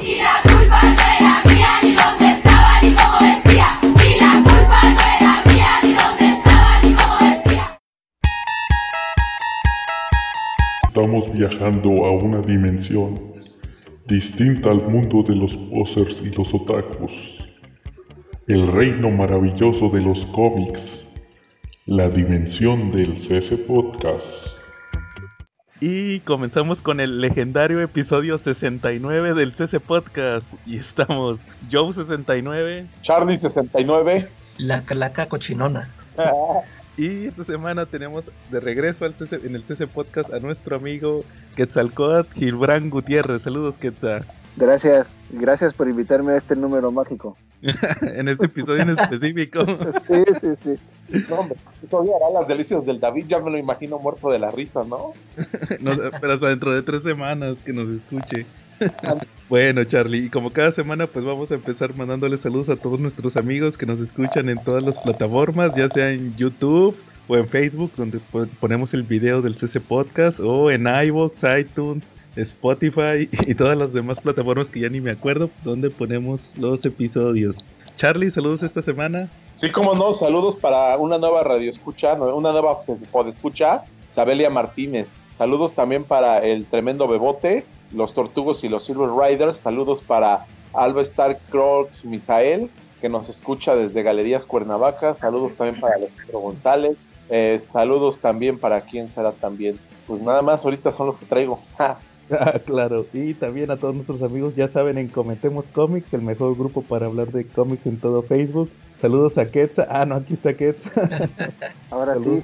Y la culpa no era dónde cómo. Estamos viajando a una dimensión distinta al mundo de los posers y los otakus. El reino maravilloso de los cómics. La dimensión del CS Podcast. Y comenzamos con el legendario episodio 69 del CC Podcast. Y estamos Joe69. Charlie 69. La calaca cochinona. Y esta semana tenemos de regreso al CC en el CC Podcast a nuestro amigo Quetzalcoatl Gilbrán Gutiérrez. Saludos, Quetzal. Gracias, gracias por invitarme a este número mágico. en este episodio en específico. Sí, sí, sí. No, hombre, todavía hará las delicias del David, ya me lo imagino muerto de la risa, ¿no? No, pero hasta dentro de tres semanas que nos escuche. Bueno, Charlie, y como cada semana, pues vamos a empezar mandándole saludos a todos nuestros amigos que nos escuchan en todas las plataformas, ya sea en YouTube o en Facebook, donde po- ponemos el video del CC Podcast, o en iVoox, iTunes, Spotify y todas las demás plataformas que ya ni me acuerdo donde ponemos los episodios. Charlie, saludos esta semana. Sí, como no, saludos para una nueva radio escucha, una nueva escucha, Sabelia Martínez. Saludos también para el tremendo Bebote, los Tortugos y los Silver Riders. Saludos para Alba Star Cross Mijael, que nos escucha desde Galerías Cuernavaca. Saludos también para Alejandro González. Eh, saludos también para quién será también. Pues nada más, ahorita son los que traigo. Ja. Ah, claro, y también a todos nuestros amigos, ya saben, en Comentemos Comics, el mejor grupo para hablar de cómics en todo Facebook. Saludos a Quetza, ah, no, aquí está Quetza. Ahora sí.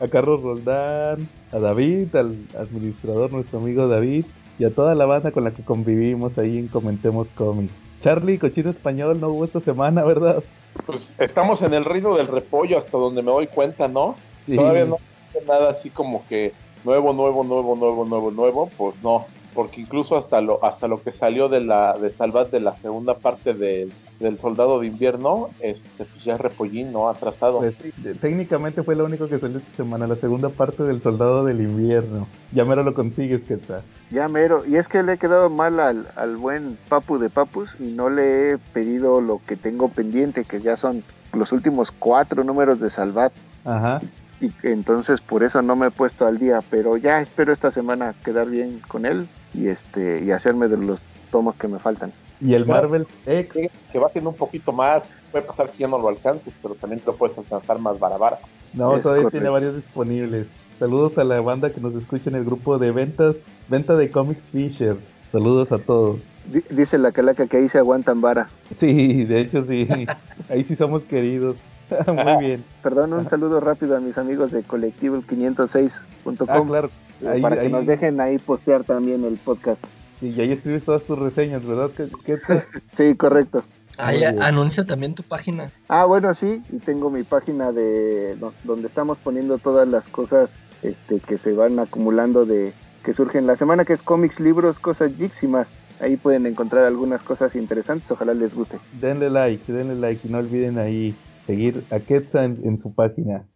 A Carlos Roldán, a David, al administrador, nuestro amigo David, y a toda la banda con la que convivimos ahí en Comentemos Comics. Charlie, cochino español, no hubo esta semana, ¿verdad? Pues estamos en el reino del repollo hasta donde me doy cuenta, ¿no? Sí. Todavía no hay nada así como que nuevo, nuevo, nuevo, nuevo, nuevo, nuevo, pues no, porque incluso hasta lo hasta lo que salió de la de Salvat de la segunda parte de- del Soldado de Invierno, este pues ya es repollín, ¿no? Atrasado. Pues técnicamente fue lo único que salió esta semana, la segunda parte del Soldado del Invierno. Ya mero lo consigues, Quetza. Ya mero. Y es que le he quedado mal al, al buen Papu de Papus y no le he pedido lo que tengo pendiente, que ya son los últimos cuatro números de Salvat. Ajá. Y que entonces por eso no me he puesto al día. Pero ya espero esta semana quedar bien con él y este y hacerme de los tomos que me faltan. Y el Claro. Marvel X, Que, que va siendo un poquito más, puede pasar que ya no lo alcances, pero también te lo puedes alcanzar más barabara. no, Es todavía correcto. tiene varios disponibles. Saludos a la banda que nos escucha en el grupo de ventas, venta de Comics Fisher. Saludos a todos. Di- Dice la calaca que ahí se aguantan vara. Sí, de hecho sí. Ahí sí somos queridos. Muy bien. Perdón, un saludo rápido a mis amigos de colectivo506.com Ah, claro. Ahí, para que ahí- nos dejen ahí postear también el podcast. Y ahí escribes todas tus reseñas, ¿verdad? ¿Qué? Sí, correcto. Ahí anuncia también tu página. Ah, bueno, sí, y tengo mi página de do- donde estamos poniendo todas las cosas este, que se van acumulando de que surgen la semana, que es cómics, libros, cosas geeks y más. Ahí pueden encontrar algunas cosas interesantes, ojalá les guste. Denle like, denle like y no olviden ahí seguir a en, en su página.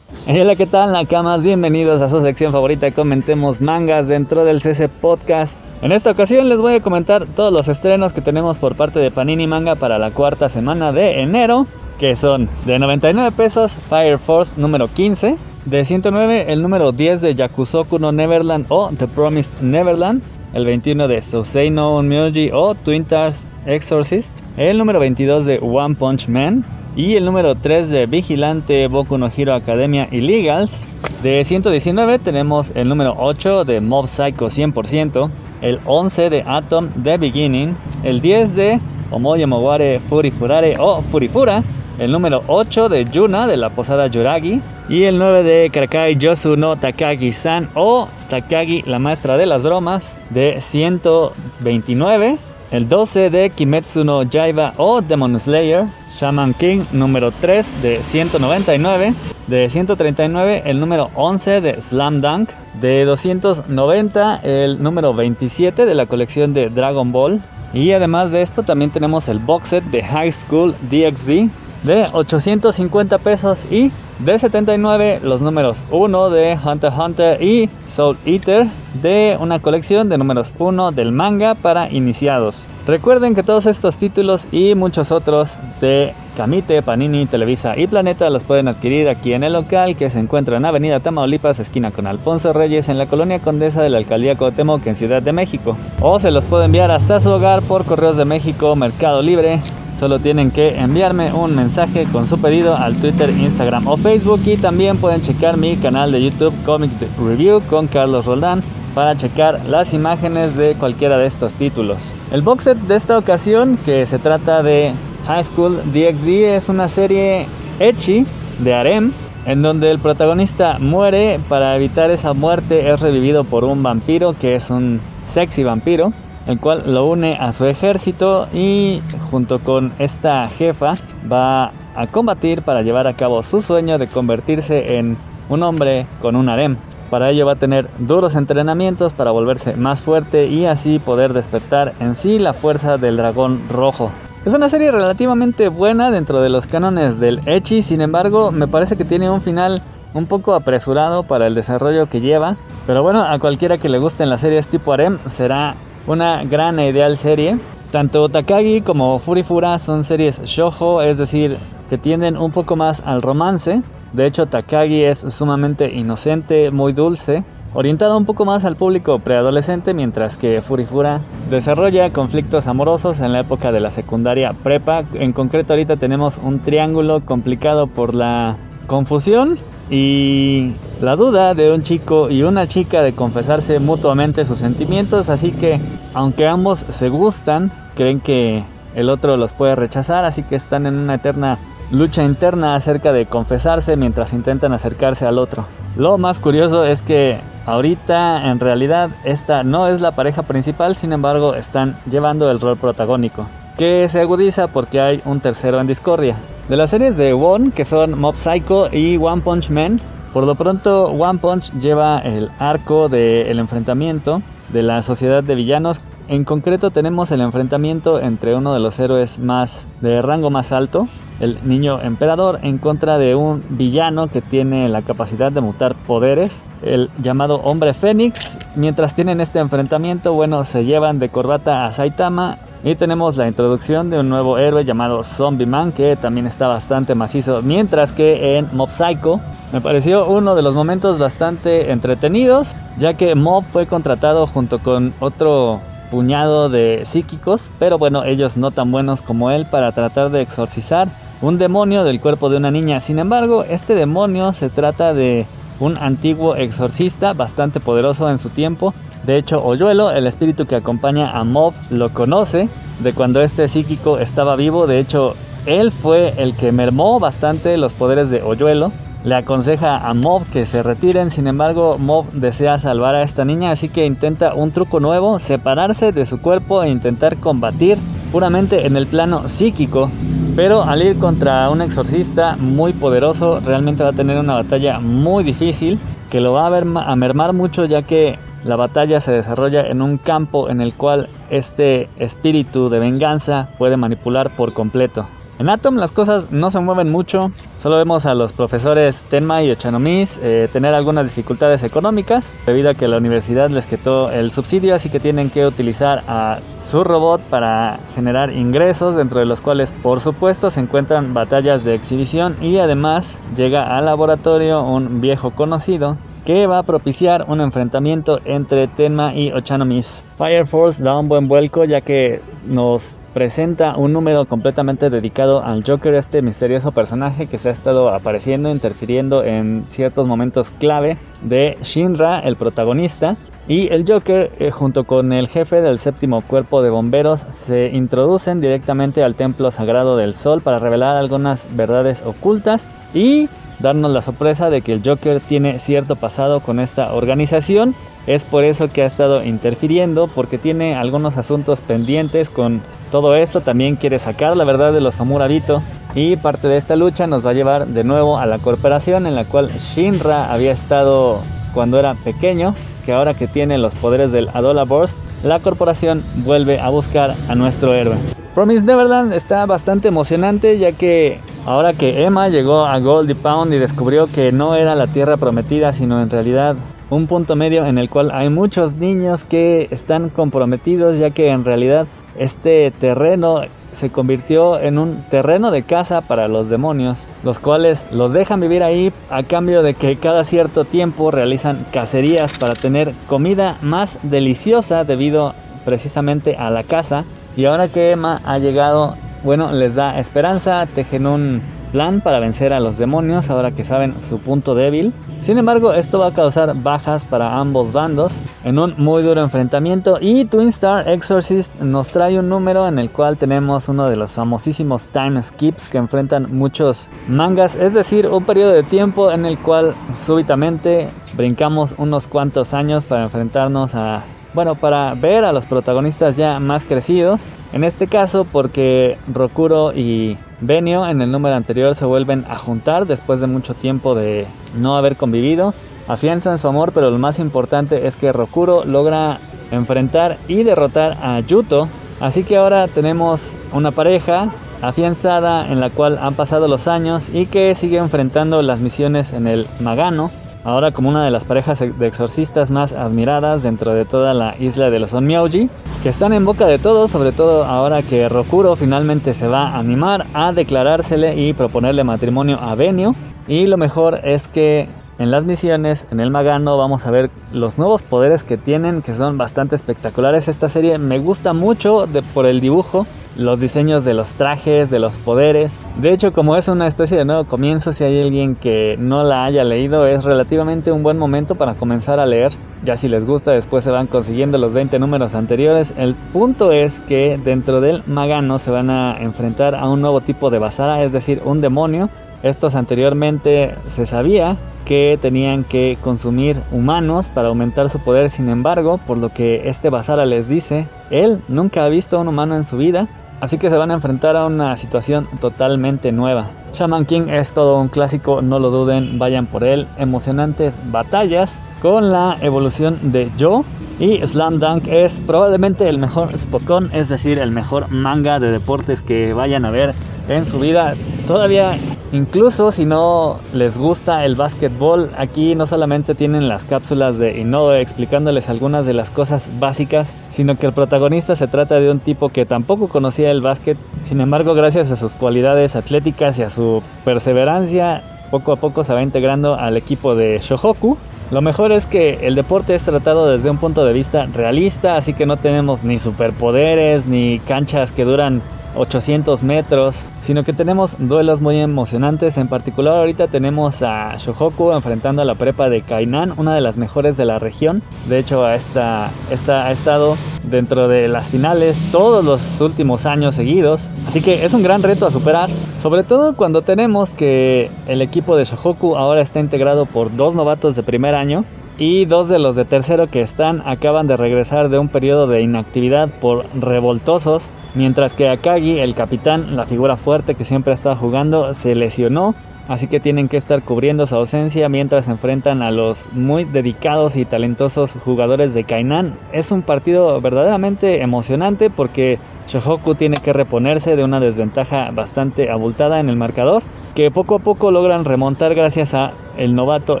Hola, ¿qué tal, Nakamas? Bienvenidos a su sección favorita, comentemos mangas dentro del CC Podcast. En esta ocasión les voy a comentar todos los estrenos que tenemos por parte de Panini Manga para la cuarta semana de enero, que son de 99 pesos Fire Force número 15, de 109 el número 10 de Yakusoku no Neverland o The Promised Neverland, el 21 de Sousei no Myoji o Twin Tars Exorcist, el número 22 de One Punch Man, y el número 3 de Vigilante, Boku no Hero Academia Illegals. De 119 tenemos el número 8 de Mob Psycho 100%, el 11 de Atom The Beginning, el 10 de Omoyo Moware Furifurare o Furifura, el número 8 de Yuna de la Posada Yuragi y el 9 de Krakai Yosu no Takagi-san o Takagi la Maestra de las Bromas de 129. El 12 de Kimetsu no Yaiba o Demon Slayer, Shaman King número 3 de 199, de 139 el número 11 de Slam Dunk, de 290 el número 27 de la colección de Dragon Ball y además de esto también tenemos el box set de High School DxD de 850 pesos y de 79 los números 1 de Hunter x Hunter y Soul Eater de una colección de números 1 del manga para iniciados. Recuerden que todos estos títulos y muchos otros de Kamite, Panini, Televisa y Planeta los pueden adquirir aquí en el local que se encuentra en Avenida Tamaulipas, esquina con Alfonso Reyes, en la colonia Condesa de la Alcaldía Cuauhtémoc en Ciudad de México. O se los puedo enviar hasta su hogar por Correos de México, Mercado Libre. Solo tienen que enviarme un mensaje con su pedido al Twitter, Instagram o Facebook y también pueden checar mi canal de YouTube Comic Review con Carlos Roldán para checar las imágenes de cualquiera de estos títulos. El box set de esta ocasión, que se trata de High School DxD, es una serie Echi de Harem, en donde el protagonista muere, para evitar esa muerte es revivido por un vampiro que es un sexy vampiro, el cual lo une a su ejército y junto con esta jefa va a combatir para llevar a cabo su sueño de convertirse en un hombre con un harem. Para ello va a tener duros entrenamientos para volverse más fuerte y así poder despertar en sí la fuerza del dragón rojo. Es una serie relativamente buena dentro de los cánones del Echi, sin embargo me parece que tiene un final un poco apresurado para el desarrollo que lleva. Pero bueno, a cualquiera que le gusten las series tipo harem será una gran e ideal serie. Tanto Takagi como Furifura son series shojo, es decir, que tienden un poco más al romance. De hecho, Takagi es sumamente inocente, muy dulce, orientado un poco más al público preadolescente, mientras que Furifura desarrolla conflictos amorosos en la época de la secundaria prepa. En concreto, ahorita tenemos un triángulo complicado por la confusión y la duda de un chico y una chica de confesarse mutuamente sus sentimientos, así que aunque ambos se gustan, creen que el otro los puede rechazar, así que están en una eterna lucha interna acerca de confesarse mientras intentan acercarse al otro. Lo más curioso es que ahorita en realidad esta no es la pareja principal, sin embargo están llevando el rol protagónico, que se agudiza porque hay un tercero en discordia. De las series de One, que son Mob Psycho y One Punch Man, por lo pronto One Punch lleva el arco del enfrentamiento de la sociedad de villanos. En concreto tenemos el enfrentamiento entre uno de los héroes más de rango más alto, el niño emperador, en contra de un villano que tiene la capacidad de mutar poderes, el llamado hombre fénix. Mientras tienen este enfrentamiento, bueno, se llevan de corbata a Saitama y tenemos la introducción de un nuevo héroe llamado Zombie Man que también está bastante macizo. Mientras que en Mob Psycho me pareció uno de los momentos bastante entretenidos, ya que Mob fue contratado junto con otro puñado de psíquicos, pero bueno, ellos no tan buenos como él para tratar de exorcizar un demonio del cuerpo de una niña. Sin embargo, este demonio se trata de un antiguo exorcista bastante poderoso en su tiempo de hecho, Oyuelo, el espíritu que acompaña a Mob, lo conoce de cuando este psíquico estaba vivo. De hecho, él fue el que mermó bastante los poderes de Oyuelo. Le aconseja a Mob que se retiren, sin embargo Mob desea salvar a esta niña, así que intenta un truco nuevo, separarse de su cuerpo e intentar combatir puramente en el plano psíquico. Pero al ir contra un exorcista muy poderoso, realmente va a tener una batalla muy difícil que lo va a, a mermar mucho ya que la batalla se desarrolla en un campo en el cual este espíritu de venganza puede manipular por completo. En Atom las cosas no se mueven mucho, solo vemos a los profesores Tenma y Ochanomiz eh, tener algunas dificultades económicas debido a que la universidad les quitó el subsidio, así que tienen que utilizar a su robot para generar ingresos, dentro de los cuales por supuesto se encuentran batallas de exhibición y además llega al laboratorio un viejo conocido que va a propiciar un enfrentamiento entre Tenma y Ochanomiz. Fire Force da un buen vuelco ya que nos presenta un número completamente dedicado al Joker, este misterioso personaje que se ha estado apareciendo, interfiriendo en ciertos momentos clave de Shinra, el protagonista. Y el Joker, eh, junto con el jefe del séptimo cuerpo de bomberos, se introducen directamente al templo sagrado del sol para revelar algunas verdades ocultas y darnos la sorpresa de que el Joker tiene cierto pasado con esta organización. Es por eso que ha estado interfiriendo, porque tiene algunos asuntos pendientes con todo esto. También quiere sacar la verdad de los Samurabito. Y parte de esta lucha nos va a llevar de nuevo a la corporación en la cual Shinra había estado cuando era pequeño. Que ahora que tiene los poderes del Adola Burst, la corporación vuelve a buscar a nuestro héroe. Promise Neverland está bastante emocionante ya que Ahora que Emma llegó a Goldie Pound y descubrió que no era la tierra prometida, sino en realidad un punto medio en el cual hay muchos niños que están comprometidos, ya que en realidad este terreno se convirtió en un terreno de caza para los demonios, los cuales los dejan vivir ahí a cambio de que cada cierto tiempo realizan cacerías para tener comida más deliciosa debido precisamente a la caza. Y ahora que Emma ha llegado, bueno, les da esperanza, tejen un plan para vencer a los demonios ahora que saben su punto débil. Sin embargo, esto va a causar bajas para ambos bandos en un muy duro enfrentamiento y Twin Star Exorcist nos trae un número en el cual tenemos uno de los famosísimos time skips que enfrentan muchos mangas, es decir, un periodo de tiempo en el cual súbitamente brincamos unos cuantos años para enfrentarnos a bueno, para ver a los protagonistas ya más crecidos. En este caso porque Rokuro y Benio en el número anterior se vuelven a juntar después de mucho tiempo de no haber convivido. Afianzan su amor, pero lo más importante es que Rokuro logra enfrentar y derrotar a Yuto. Así que ahora tenemos una pareja afianzada en la cual han pasado los años y que sigue enfrentando las misiones en el Magano ahora como una de las parejas de exorcistas más admiradas dentro de toda la isla de los Onmyauji, que están en boca de todos, sobre todo ahora que Rokuro finalmente se va a animar a declarársele y proponerle matrimonio a Benio. Y lo mejor es que en las misiones, en el Magano, vamos a ver los nuevos poderes que tienen, que son bastante espectaculares. Esta serie me gusta mucho de, por el dibujo, los diseños de los trajes, de los poderes. De hecho, como es una especie de nuevo comienzo, si hay alguien que no la haya leído, es relativamente un buen momento para comenzar a leer. Ya si les gusta, después se van consiguiendo los 20 números anteriores. El punto es que dentro del Magano se van a enfrentar a un nuevo tipo de Basara, es decir, un demonio estos anteriormente se sabía que tenían que consumir humanos para aumentar su poder, sin embargo, por lo que este Basara les dice, él nunca ha visto a un humano en su vida, así que se van a enfrentar a una situación totalmente nueva. Shaman King es todo un clásico, no lo duden, vayan por él, emocionantes batallas con la evolución de Joe y Slam Dunk es probablemente el mejor Spokon, es decir, el mejor manga de deportes que vayan a ver en su vida. Todavía, incluso si no les gusta el básquetbol, aquí no solamente tienen las cápsulas de Inoue explicándoles algunas de las cosas básicas, sino que el protagonista se trata de un tipo que tampoco conocía el básquet. Sin embargo, gracias a sus cualidades atléticas y a su perseverancia, poco a poco se va integrando al equipo de Shohoku lo mejor es que el deporte es tratado desde un punto de vista realista, así que no tenemos ni superpoderes ni canchas que duran 800 metros, sino que tenemos duelos muy emocionantes. En particular, ahorita tenemos a Shohoku enfrentando a la prepa de Kainan, una de las mejores de la región. De hecho, esta, esta ha estado dentro de las finales todos los últimos años seguidos. Así que es un gran reto a superar, sobre todo cuando tenemos que el equipo de Shohoku ahora está integrado por dos novatos de primer año y dos de los de tercero que están acaban de regresar de un periodo de inactividad por revoltosos, mientras que Akagi, el capitán, la figura fuerte que siempre estado jugando, se lesionó, así que tienen que estar cubriendo su ausencia mientras se enfrentan a los muy dedicados y talentosos jugadores de Kainan. Es un partido verdaderamente emocionante porque Shohoku tiene que reponerse de una desventaja bastante abultada en el marcador que poco a poco logran remontar gracias a el novato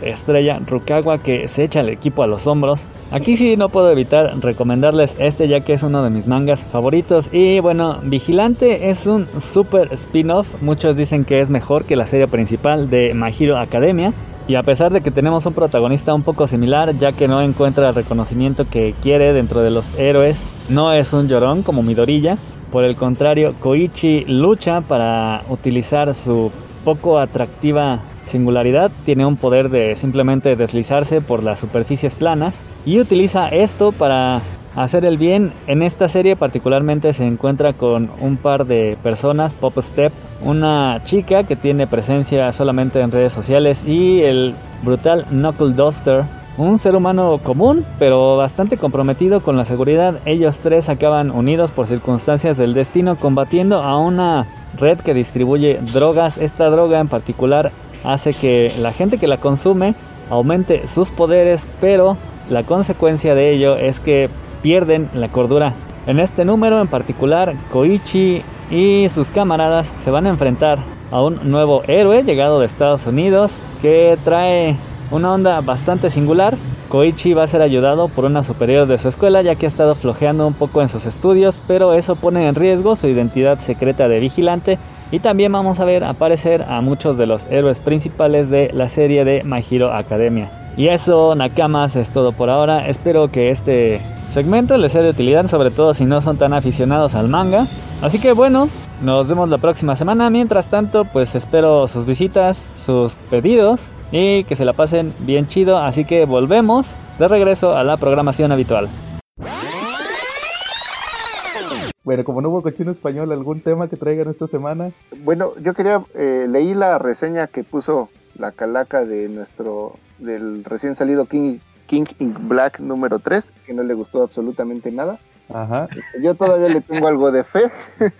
estrella Rukawa que se echa el equipo a los hombros. Aquí sí no puedo evitar recomendarles este ya que es uno de mis mangas favoritos y bueno, Vigilante es un super spin-off, muchos dicen que es mejor que la serie principal de My Hero Academia. Y a pesar de que tenemos un protagonista un poco similar, ya que no encuentra el reconocimiento que quiere dentro de los héroes, no es un llorón como Midorilla. Por el contrario, Koichi lucha para utilizar su poco atractiva singularidad, tiene un poder de simplemente deslizarse por las superficies planas y utiliza esto para hacer el bien. En esta serie particularmente se encuentra con un par de personas, Pop Step, una chica que tiene presencia solamente en redes sociales y el brutal Knuckle Duster, un ser humano común, pero bastante comprometido con la seguridad. Ellos tres acaban unidos por circunstancias del destino combatiendo a una red que distribuye drogas. Esta droga en particular hace que la gente que la consume aumente sus poderes, pero la consecuencia de ello es que pierden la cordura. En este número en particular, Koichi y sus camaradas se van a enfrentar a un nuevo héroe llegado de Estados Unidos que trae una onda bastante singular. Koichi va a ser ayudado por una superior de su escuela ya que ha estado flojeando un poco en sus estudios, pero eso pone en riesgo su identidad secreta de vigilante y también vamos a ver aparecer a muchos de los héroes principales de la serie de My Hero Academia. Y eso, Nakamas, es todo por ahora. Espero que este segmento les sea de utilidad, sobre todo si no son tan aficionados al manga. Así que bueno, nos vemos la próxima semana. Mientras tanto, pues espero sus visitas, sus pedidos y que se la pasen bien chido. Así que volvemos de regreso a la programación habitual. Bueno, como no hubo cochino español, ¿algún tema que traigan esta semana? Bueno, yo quería, eh, leí la reseña que puso la calaca de nuestro, del recién salido King, King in Black número 3, que no le gustó absolutamente nada. Ajá. Yo todavía le tengo algo de fe,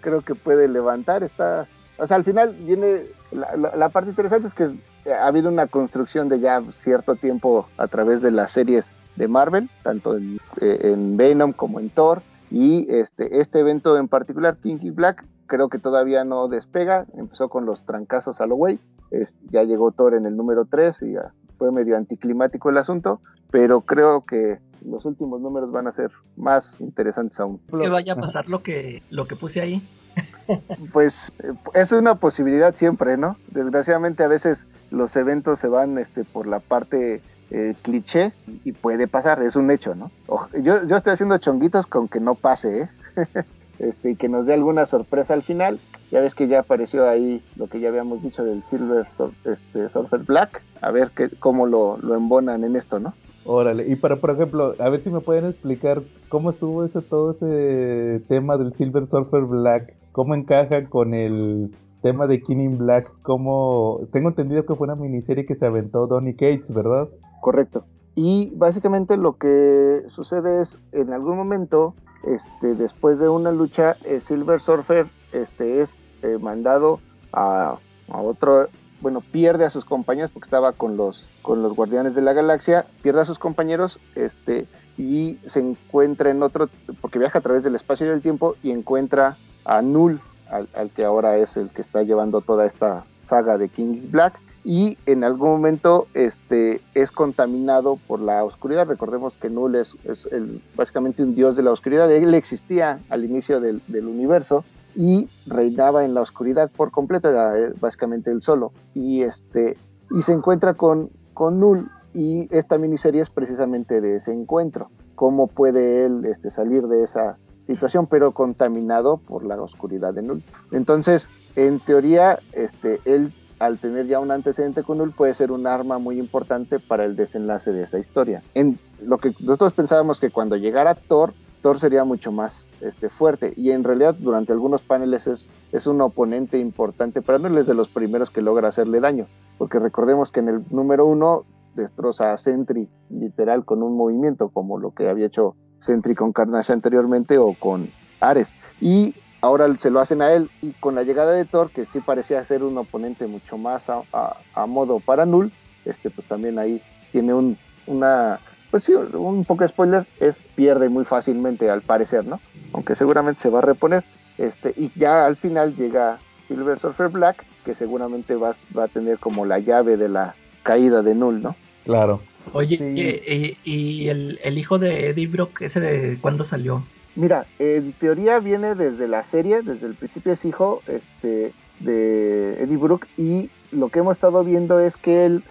creo que puede levantar, está... O sea, al final viene, la, la- la parte interesante es que ha habido una construcción de ya cierto tiempo a través de las series de Marvel, tanto en, eh, en Venom como en Thor, y este, este evento en particular, Kinky Black, creo que todavía no despega, empezó con los trancazos a lo güey, es- ya llegó Thor en el número 3 y ya fue medio anticlimático el asunto, pero creo que los últimos números van a ser más interesantes aún. Que vaya a pasar lo que, lo que puse ahí. Pues eh, es una posibilidad siempre, ¿no? Desgraciadamente a veces los eventos se van este, por la parte eh, cliché y puede pasar, es un hecho, ¿no? Yo, yo estoy haciendo chonguitos con que no pase, ¿eh? este, y que nos dé alguna sorpresa al final. Ya ves que ya apareció ahí lo que ya habíamos dicho del Silver Sur- este, Surfer Black. A ver qué, cómo lo, lo embonan en esto, ¿no? Órale, y para, por ejemplo, a ver si me pueden explicar cómo estuvo ese, todo ese tema del Silver Surfer Black, cómo encaja con el tema de King in Black, cómo... Tengo entendido que fue una miniserie que se aventó Donny Cates, ¿verdad? Correcto. Y básicamente lo que sucede es, en algún momento, este, después de una lucha, eh, Silver Surfer este, es eh, mandado a, otro, bueno, pierde a sus compañeros porque estaba con los, con los Guardianes de la Galaxia, pierde a sus compañeros este, y se encuentra en otro, porque viaja a través del espacio y del tiempo y encuentra a Null, al que ahora es el que está llevando toda esta saga de King Black y en algún momento este, es contaminado por la oscuridad. Recordemos que Null es, es básicamente un dios de la oscuridad. Él existía al inicio del, del universo y reinaba en la oscuridad por completo, era eh, básicamente él solo. Y, este, y se encuentra con, con Null y esta miniserie es precisamente de ese encuentro. Cómo puede él este, salir de esa situación, pero contaminado por la oscuridad de Null. Entonces, en teoría, este, él al tener ya un antecedente con Null puede ser un arma muy importante para el desenlace de esa historia. En lo que nosotros pensábamos que cuando llegara Thor, Thor sería mucho más este, fuerte. Y en realidad durante algunos paneles es, un oponente importante para Null, es de los primeros que logra hacerle daño, porque recordemos que en el número uno destroza a Sentry literal con un movimiento como lo que había hecho Sentry con Carnage anteriormente o con Ares. Y ahora se lo hacen a él y con la llegada de Thor que sí parecía ser un oponente mucho más a, a- a modo para Null este pues también ahí tiene un una pues sí un poco de spoiler es pierde muy fácilmente al parecer no aunque seguramente se va a reponer este y ya al final llega Silver Surfer Black que seguramente va, va a tener como la llave de la caída de Null no Claro. Oye, Sí. y, y el, el hijo de Eddie Brock, ese de cuándo salió? Mira, en teoría viene desde la serie, desde el principio es hijo este, de Eddie Brooke y lo que hemos estado viendo es que él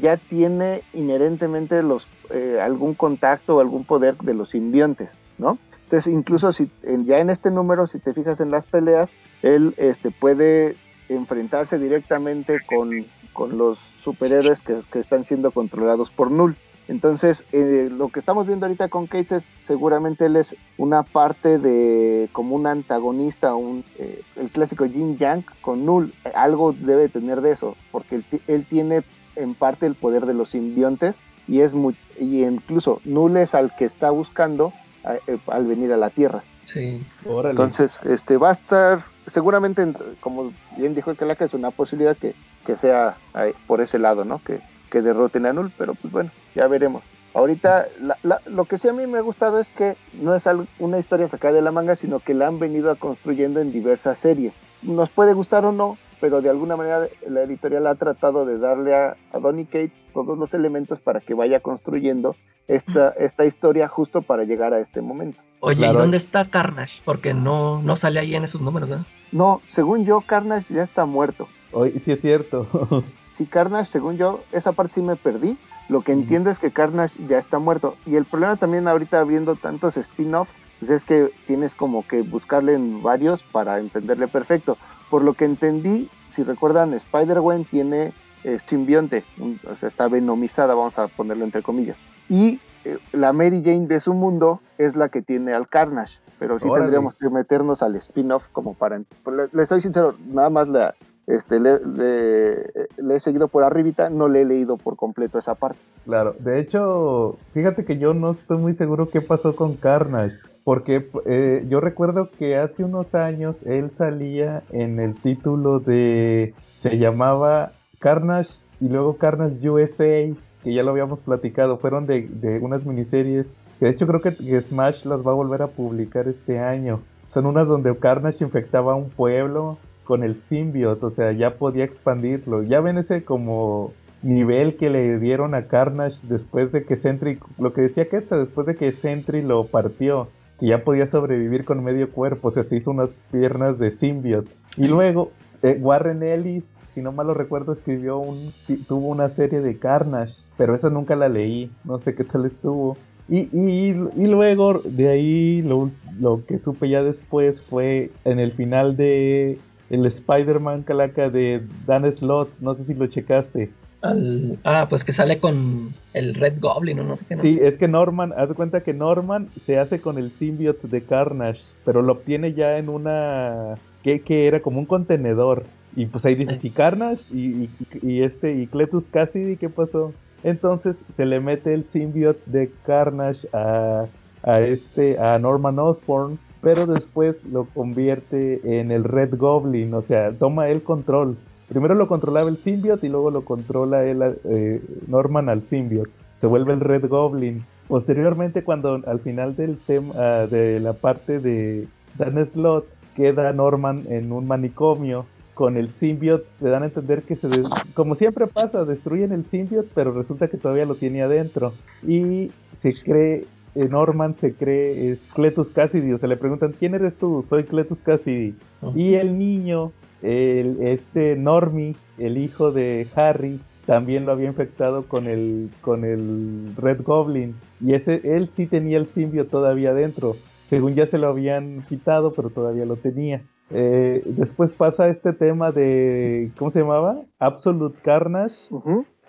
ya tiene inherentemente los, eh, algún contacto o algún poder de los simbiontes, ¿no? Entonces, incluso si ya en este número, si te fijas en las peleas, él este, puede enfrentarse directamente con, con los superhéroes que están siendo controlados por Null. Entonces, eh, lo que estamos viendo ahorita con Cates es seguramente él es una parte de como un antagonista, un, eh, el clásico Yin Yang con Null. Eh, Algo debe tener de eso, porque él, él tiene en parte el poder de los simbiontes y es muy, y incluso Null es al que está buscando eh, eh, al venir a la Tierra. Sí. Órale. Entonces, este va a estar, seguramente, en- como bien dijo el Calaca, es una posibilidad que, que sea ahí, por ese lado, ¿no? Que, que derroten a Null, pero pues bueno, ya veremos. Ahorita, la- la- lo que sí a mí me ha gustado es que no es algo- una historia sacada de la manga, sino que la han venido construyendo en diversas series. Nos puede gustar o no, pero de alguna manera la editorial ha tratado de darle a, a Donny Cates todos los elementos para que vaya construyendo esta, esta historia justo para llegar a este momento. Oye, Claro. ¿y dónde está Carnage? Porque no, no sale ahí en esos números, ¿verdad? No, según yo, Carnage ya está muerto. Hoy sí es cierto. Si Carnage, según yo, esa parte sí me perdí. Lo que entiendo es que Carnage ya está muerto. Y el problema también ahorita viendo tantos spin-offs, pues es que tienes como que buscarle en varios para entenderle perfecto. Por lo que entendí, si recuerdan, Spider-Gwen tiene eh, simbionte, un- o sea, está venomizada, vamos a ponerlo entre comillas. Y eh, la Mary Jane de su mundo es la que tiene al Carnage. Pero sí Órale. tendríamos que meternos al spin-off como para... le, le soy sincero, nada más la, este, le, he seguido por arribita, no le he leído por completo esa parte. Claro, de hecho, fíjate que yo no estoy muy seguro qué pasó con Carnage, porque eh, yo recuerdo que hace unos años él salía en el título de, se llamaba Carnage y luego Carnage USA, que ya lo habíamos platicado, fueron de, de unas miniseries, que de hecho creo que, que Smash las va a volver a publicar este año. Son unas donde Carnage infectaba a un pueblo con el symbiote, o sea, ya podía expandirlo. Ya ven ese como nivel que le dieron a Carnage después de que Sentry, lo que decía que después de que Sentry lo partió, que ya podía sobrevivir con medio cuerpo, o sea, se hizo unas piernas de symbiote. Y luego eh, Warren Ellis, si no mal lo recuerdo, escribió un, tuvo una serie de Carnage, pero esa nunca la leí, no sé qué tal estuvo. Y, y, y luego de ahí lo, lo que supe ya después fue en el final de el Spider-Man Calaca de Dan Slott, no sé si lo checaste. Al- ah, pues que sale con el Red Goblin o no sé qué. ¿no? Sí, es que Norman, haz de cuenta que Norman se hace con el symbiote de Carnage, pero lo obtiene ya en una que, que era como un contenedor. Y pues ahí dice, si Carnage y, y, y este y Cletus Cassidy, ¿qué pasó? Entonces se le mete el symbiote de Carnage a, a este a Norman Osborn, pero después lo convierte en el Red Goblin, o sea, toma el control. Primero lo controlaba el symbiote y luego lo controla él, eh, Norman al symbiote. Se vuelve el Red Goblin. Posteriormente, cuando al final del tema ah, de la parte de Dan Slot queda Norman en un manicomio con el symbiote, te dan a entender que se, como siempre pasa, destruyen el symbiote, pero resulta que todavía lo tiene adentro. Y se cree, Norman se cree es Cletus Cassidy, o sea, le preguntan, ¿quién eres tú? Soy Cletus Cassidy. Y el niño, el, este Normie, el hijo de Harry, también lo había infectado con el, con el Red Goblin. Y ese, él sí tenía el simbio todavía adentro. Según ya se lo habían quitado, pero todavía lo tenía. Eh, después pasa este tema de, ¿cómo se llamaba? Absolute Carnage.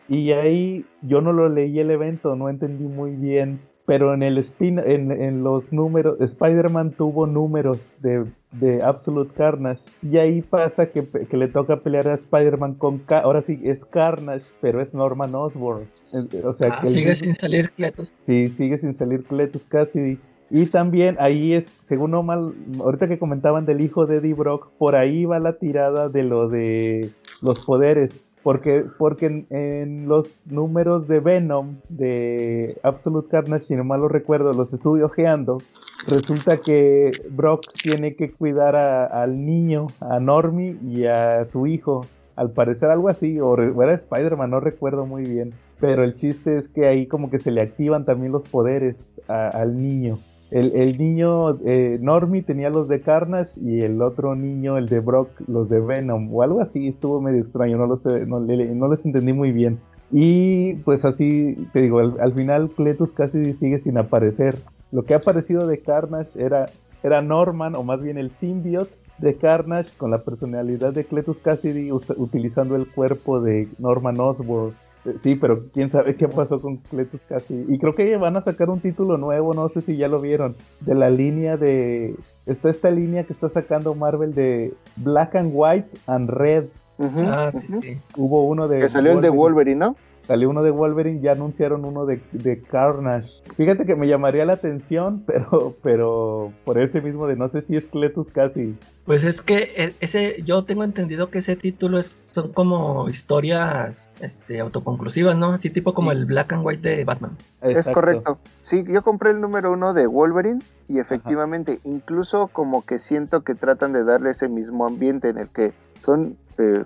Y ahí yo no lo leí el evento, no entendí muy bien. Pero en el spin, en, en los números, Spider-Man tuvo números de, de Absolute Carnage. Y ahí pasa que, que le toca pelear a Spider-Man con ahora sí es Carnage, pero es Norman Osborn. Eh, O sea Ah, que sigue sin salir Cletus. Sí, sigue sin salir Cletus Cassidy. Y también ahí es, según no mal, ahorita que comentaban del hijo de Eddie Brock, por ahí va la tirada de lo de los poderes. Porque, porque en, los números de Venom, de Absolute Carnage, si no mal lo recuerdo, los estuve ojeando, resulta que Brock tiene que cuidar a- al niño, a Normie y a su hijo. Al parecer algo así, o era Spider-Man, no recuerdo muy bien. Pero el chiste es que ahí como que se le activan también los poderes al niño. El, niño eh, Normie tenía los de Carnage y el otro niño, el de Brock, los de Venom o algo así. Estuvo medio extraño, no, lo sé, no, no les entendí muy bien. Y pues así, te digo, al, al final Cletus casi sigue sin aparecer. Lo que ha aparecido de Carnage era, era Norman, o más bien el symbiote de Carnage con la personalidad de Cletus Cassidy utilizando el cuerpo de Norman Osborn. Sí, pero quién sabe qué pasó con Cletus Cassidy. Y creo que van a sacar un título nuevo, no sé si ya lo vieron, de la línea de... Está esta línea que está sacando Marvel de Black and White and Red. Ah, sí, sí. Hubo uno de... Que salió el de Wolverine, ¿no? Salió uno de Wolverine, ya anunciaron uno de, de Carnage. Fíjate que me llamaría la atención, pero, pero por ese mismo de no sé si es Cletus Cassidy. Pues es que e- ese, yo tengo entendido que ese título es, son como historias este, autoconclusivas, ¿no? Así tipo como Sí. el Black and White de Batman. Es correcto. Sí, yo compré el número uno de Wolverine y efectivamente, incluso como que siento que tratan de darle ese mismo ambiente en el que son eh,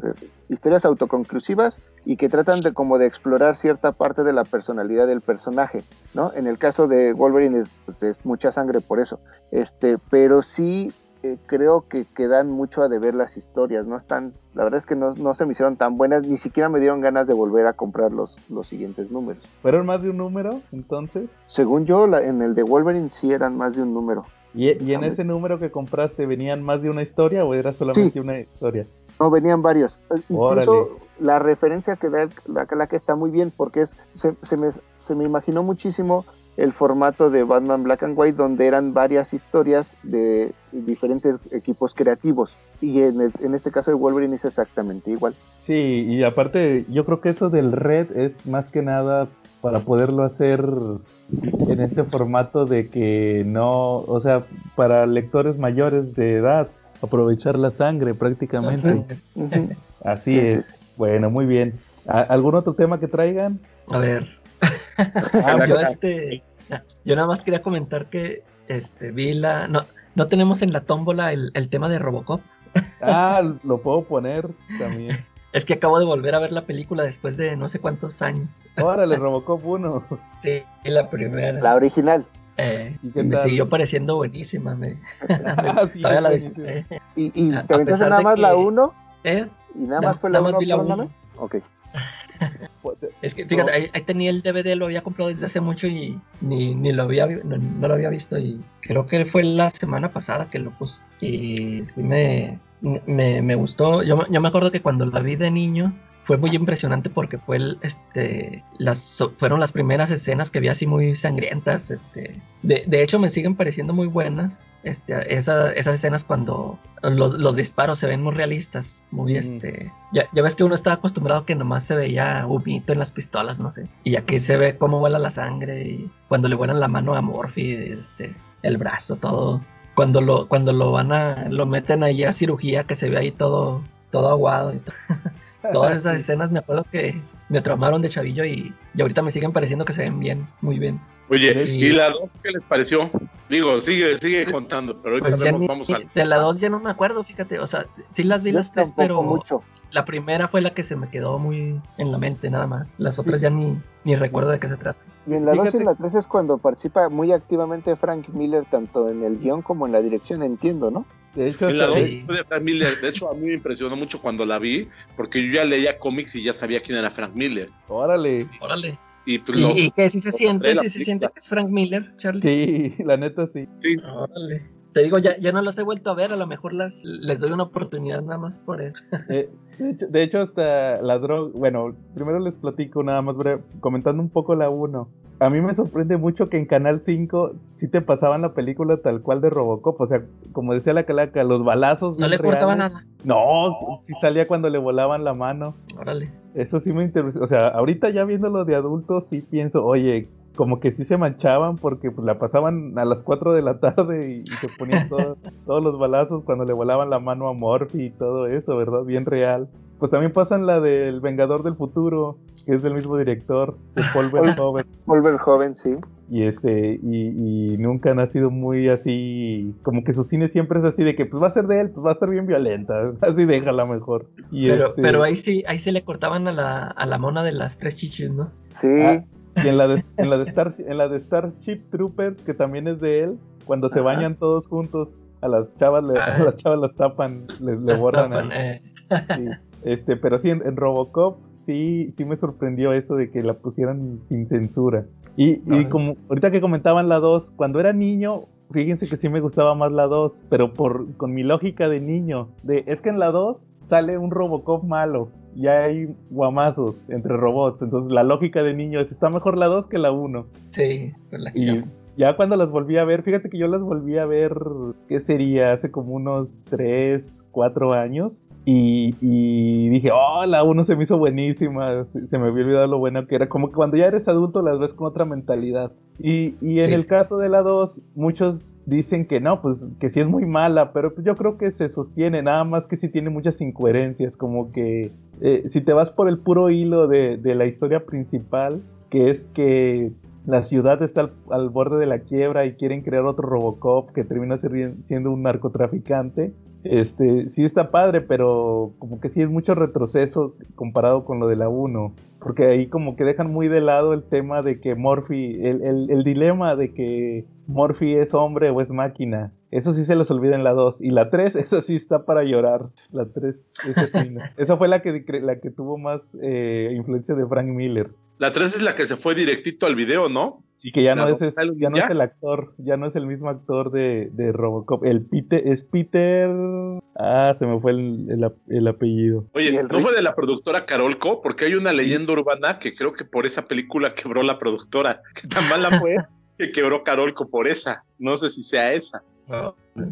historias autoconclusivas y que tratan de como de explorar cierta parte de la personalidad del personaje, ¿no? En el caso de Wolverine es, pues, es mucha sangre por eso, este, pero sí eh, creo que quedan mucho a deber las historias, no están, la verdad es que no, no se me hicieron tan buenas, ni siquiera me dieron ganas de volver a comprar los, los siguientes números. ¿Fueron más de un número entonces? Según yo, la- en el de Wolverine sí eran más de un número. ¿Y, y en ese número que compraste venían más de una historia o era solamente Sí. una historia? No, venían varios. Eh, Incluso Órale. La referencia que da la, la que está muy bien porque es se, se me, se me imaginó muchísimo el formato de Batman Black and White donde eran varias historias de diferentes equipos creativos y en, el- en este caso de Wolverine es exactamente igual. Sí, y aparte yo creo que eso del red es más que nada para poderlo hacer en este formato de que no, o sea, para lectores mayores de edad, aprovechar la sangre prácticamente. Así Sí, es. Bueno, muy bien. ¿A- ¿Algún otro tema que traigan? A ver, Ah, yo pues, este, yo nada más quería comentar que este vi la, no, no tenemos en la tómbola el, el tema de Robocop. ah, lo puedo poner también. Es que acabo de volver a ver la película después de no sé cuántos años. Órale, Robocop 1. Sí, la primera. La original. Eh, ¿Y me tal? siguió pareciendo buenísima. Me, Ah, sí, todavía la disfruté. Y, y A- te a aventaste pesar nada más la que- 1 ¿Eh? y nada Na- más fue la nada 1. más vi la. Ok. Es que fíjate, ahí, ahí tenía el DVD, lo había comprado desde hace mucho y ni, ni lo había no, no lo había visto y creo que fue la semana pasada que lo puse y sí me, me, me gustó. Yo, yo me acuerdo que cuando la vi de niño fue muy impresionante porque fue el, este las fueron las primeras escenas que vi así muy sangrientas, este de, de hecho me siguen pareciendo muy buenas este esa- esas escenas cuando los, los disparos se ven muy realistas, muy Mm. este ya, ya ves que uno está acostumbrado que nomás se veía humito en las pistolas, no sé. Y aquí se ve cómo vuela la sangre y cuando le vuelan la mano a Morphy, este, el brazo, todo. Cuando lo, cuando lo van a, lo meten ahí a cirugía, que se ve ahí todo, todo aguado. y to- Todas esas escenas me acuerdo que me traumaron de chavillo y, y ahorita me siguen pareciendo que se ven bien, muy bien. Oye, Y- ¿y la 2 qué les pareció? Digo, sigue, sigue contando, pero ahorita Pues ya vemos- ni- vamos al... de la dos ya no me acuerdo, fíjate, o sea, sí las vi Yo las tres, pero mucho. la primera fue la que se me quedó muy en la mente nada más. Las otras ya ni, ni recuerdo de qué se trata. Y en la 2 y en la 3 es cuando participa muy activamente Frank Miller, tanto en el guion como en la dirección, entiendo, ¿no? De hecho, la Sí. de Frank Miller. De hecho, a mí me impresionó mucho cuando la vi, porque yo ya leía cómics y ya sabía quién era Frank Miller. órale. Órale. Y pues ¿Y, los- y que si se siente? ¿Si se siente que es Frank Miller, Charlie? Sí, la neta sí. sí, Órale. Te digo, ya, ya no las he vuelto a ver, a lo mejor las les doy una oportunidad nada más por eso. Eh, de, hecho, de hecho, hasta la droga. Bueno, primero les platico nada más breve, comentando un poco la 1. A mí me sorprende mucho que en Canal 5 sí te pasaban la película tal cual de Robocop. O sea, como decía la calaca, los balazos. No le cortaba nada. No, sí salía cuando le volaban la mano. Órale. Eso sí me interesa. O sea, ahorita ya viéndolo de adulto, sí pienso, oye, como que sí se manchaban porque pues, la pasaban a las 4 de la tarde y, y se ponían todo- todos los balazos cuando le volaban la mano a Morphy y todo eso, ¿verdad? Bien real. Pues también pasan la del Vengador del Futuro, que es del mismo director, de Paul Verhoeven. Volver joven, sí. Y este, y, y nunca han sido muy así, como que su cine siempre es así de que pues va a ser de él, pues va a ser bien violenta, así déjala mejor. Y Pero, este- pero ahí sí, ahí sí le cortaban a la, a la mona de las tres chichis, ¿no? Sí. Ah, Y en la de, en la de, Star, en la de Starship Troopers, que también es de él, cuando se Ajá. bañan todos juntos, a las chavas, le- a Ah. las chavas las tapan, les, le Las borran. tapan, ahí. eh. Sí. Este, pero sí, en, en Robocop sí, sí me sorprendió eso de que la pusieran sin censura. Y, y como ahorita que comentaban la 2, cuando era niño, fíjense que sí me gustaba más la 2, pero por con mi lógica de niño, de es que en la 2 sale un Robocop malo y hay guamazos entre robots, entonces la lógica de niño es está mejor la 2 que la 1. Sí, Y ya cuando las volví a ver, fíjate que yo las volví a ver, ¿qué sería? Hace como unos 3, 4 años. Y, y dije, oh, la 1 se me hizo buenísima, se, me había olvidado lo bueno que era. Como que cuando ya eres adulto las ves con otra mentalidad. Y, y en Sí. el caso de la 2, muchos dicen que no, pues que sí es muy mala, pero pues yo creo que se sostiene, nada más que sí tiene muchas incoherencias, como que eh, si te vas por el puro hilo de, de la historia principal, que es que la ciudad está al, al borde de la quiebra y quieren crear otro Robocop que termina siendo un narcotraficante. Este, sí está padre, pero como que sí es mucho retroceso comparado con lo de la 1. Porque ahí como que dejan muy de lado el tema de que Morphy, el, el, el dilema de que Morphy es hombre o es máquina. Eso sí se les olvida en la 2. Y la 3, eso sí está para llorar. La 3, esa, sí no. esa fue la que, la que tuvo más eh, influencia de Frank Miller. La 3 es la que se fue directito al video, ¿no? Y que ya no, es, sale un ya no día. es el actor, ya no es el mismo actor de, de Robocop. El Peter, es Peter. Ah, se me fue el, el ap- el apellido. Oye, el ¿no Rick- fue de la productora Carolco? Porque hay una leyenda urbana que creo que por esa película quebró la productora. Que tan mala fue que quebró Carolco por esa. No sé si sea esa. Pues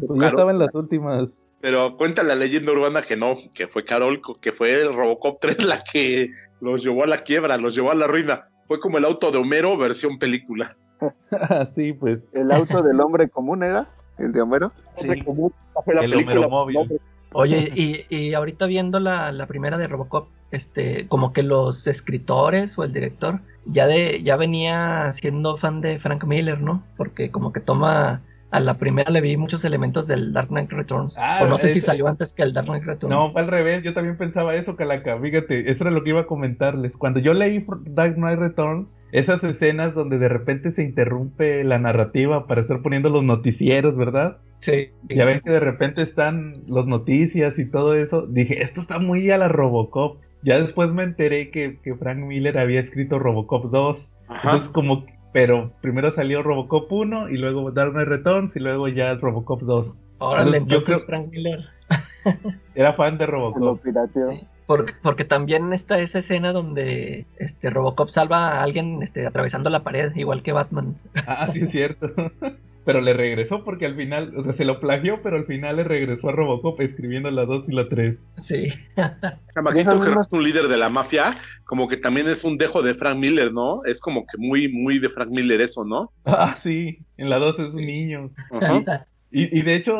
Claro. ya estaba en las últimas. Pero cuenta la leyenda urbana que no, que fue Carolco, que fue el Robocop 3 la que los llevó a la quiebra, los llevó a la ruina. Fue como el auto de Homero versión película. sí, pues. ¿El auto del hombre común era? ¿El de Homero? Sí. Como fue la El película. Homeromóvil. Oye, y, y ahorita viendo la, la primera de Robocop, este, como que los escritores o el director ya de, ya venía siendo fan de Frank Miller, ¿no? Porque como que toma, a la primera le vi muchos elementos del Dark Knight Returns. Ah, o no sé si salió antes que el Dark Knight Returns. No, fue al revés. Yo también pensaba eso, Calaca. Fíjate, eso era lo que iba a comentarles. Cuando yo leí Dark Knight Returns, esas escenas donde de repente se interrumpe la narrativa para estar poniendo los noticieros, ¿verdad? Sí. Ya ven que de repente están los noticias y todo eso. Dije, esto está muy a la Robocop. Ya después me enteré que, que Frank Miller había escrito Robocop 2. Ajá. Entonces, como, pero primero salió Robocop 1 y luego Dark Knight Returns y luego ya Robocop 2. Órale, Entonces, yo creo- Frank Miller. Era fan de Robocop. Sí. Porque, porque también está esa escena donde este Robocop salva a alguien este, atravesando la pared, igual que Batman. Ah, sí es cierto. Pero le regresó porque al final, o sea, se lo plagió, pero al final le regresó a Robocop escribiendo la 2 y la 3. Sí. Esas que es un líder de la mafia, como que también es un dejo de Frank Miller, ¿no? Es como que muy, muy de Frank Miller eso, ¿no? Ah, sí, en la 2 es un niño. Ajá. Y, y de hecho,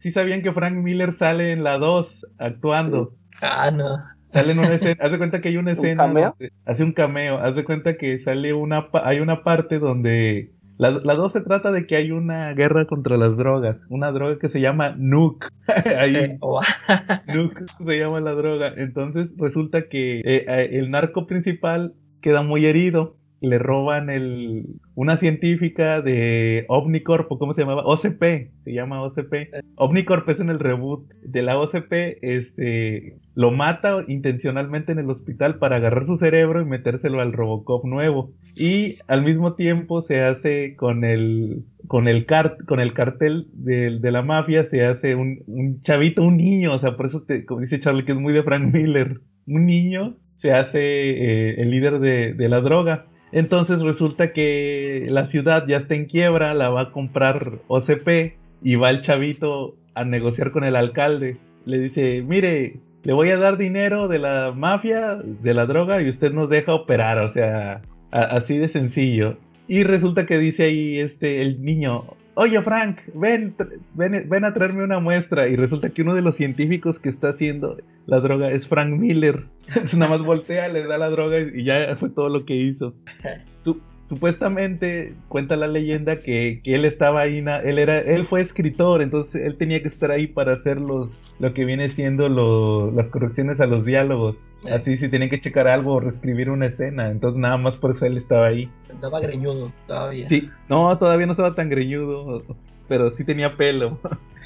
sí sabían que Frank Miller sale en la 2 actuando. ah, no. Sale en una escena, haz de cuenta que hay una ¿Un escena cameo? donde- hace un cameo, haz de cuenta que sale una pa- hay una parte donde la, la 2 se trata de que hay una guerra contra las drogas, una droga que se llama Nuke. Ahí Eh, Nuke se llama la droga. Entonces resulta que eh, eh, el narco principal queda muy herido. Le roban el, una científica de Omnicorp, ¿cómo se llamaba? OCP, se llama OCP. Omnicorp es en el reboot de la OCP, este, lo mata intencionalmente en el hospital para agarrar su cerebro y metérselo al Robocop nuevo. Y al mismo tiempo se hace con el, con el, car- con el cartel de, de la mafia, se hace un, un chavito, un niño, o sea, por eso, te, como dice Charlie, que es muy de Frank Miller, un niño se hace eh, el líder de, de la droga. Entonces resulta que la ciudad ya está en quiebra, la va a comprar OCP y va el chavito a negociar con el alcalde. Le dice, mire, le voy a dar dinero de la mafia, de la droga y usted nos deja operar, o sea, así de sencillo. Y resulta que dice ahí este el niño, oye Frank, ven, ven, ven a traerme una muestra. Y resulta que uno de los científicos que está haciendo la droga es Frank Miller. Entonces nada más voltea, le da la droga y ya fue todo lo que hizo. Su- supuestamente cuenta la leyenda que, que él estaba ahí, él era, él fue escritor, entonces él tenía que estar ahí para hacer los, lo que viene siendo lo- las correcciones a los diálogos. Eh. Así si tenían que checar algo o reescribir una escena, entonces nada más por eso él estaba ahí. Estaba greñudo todavía. Sí, no, todavía no estaba tan greñudo, pero sí tenía pelo.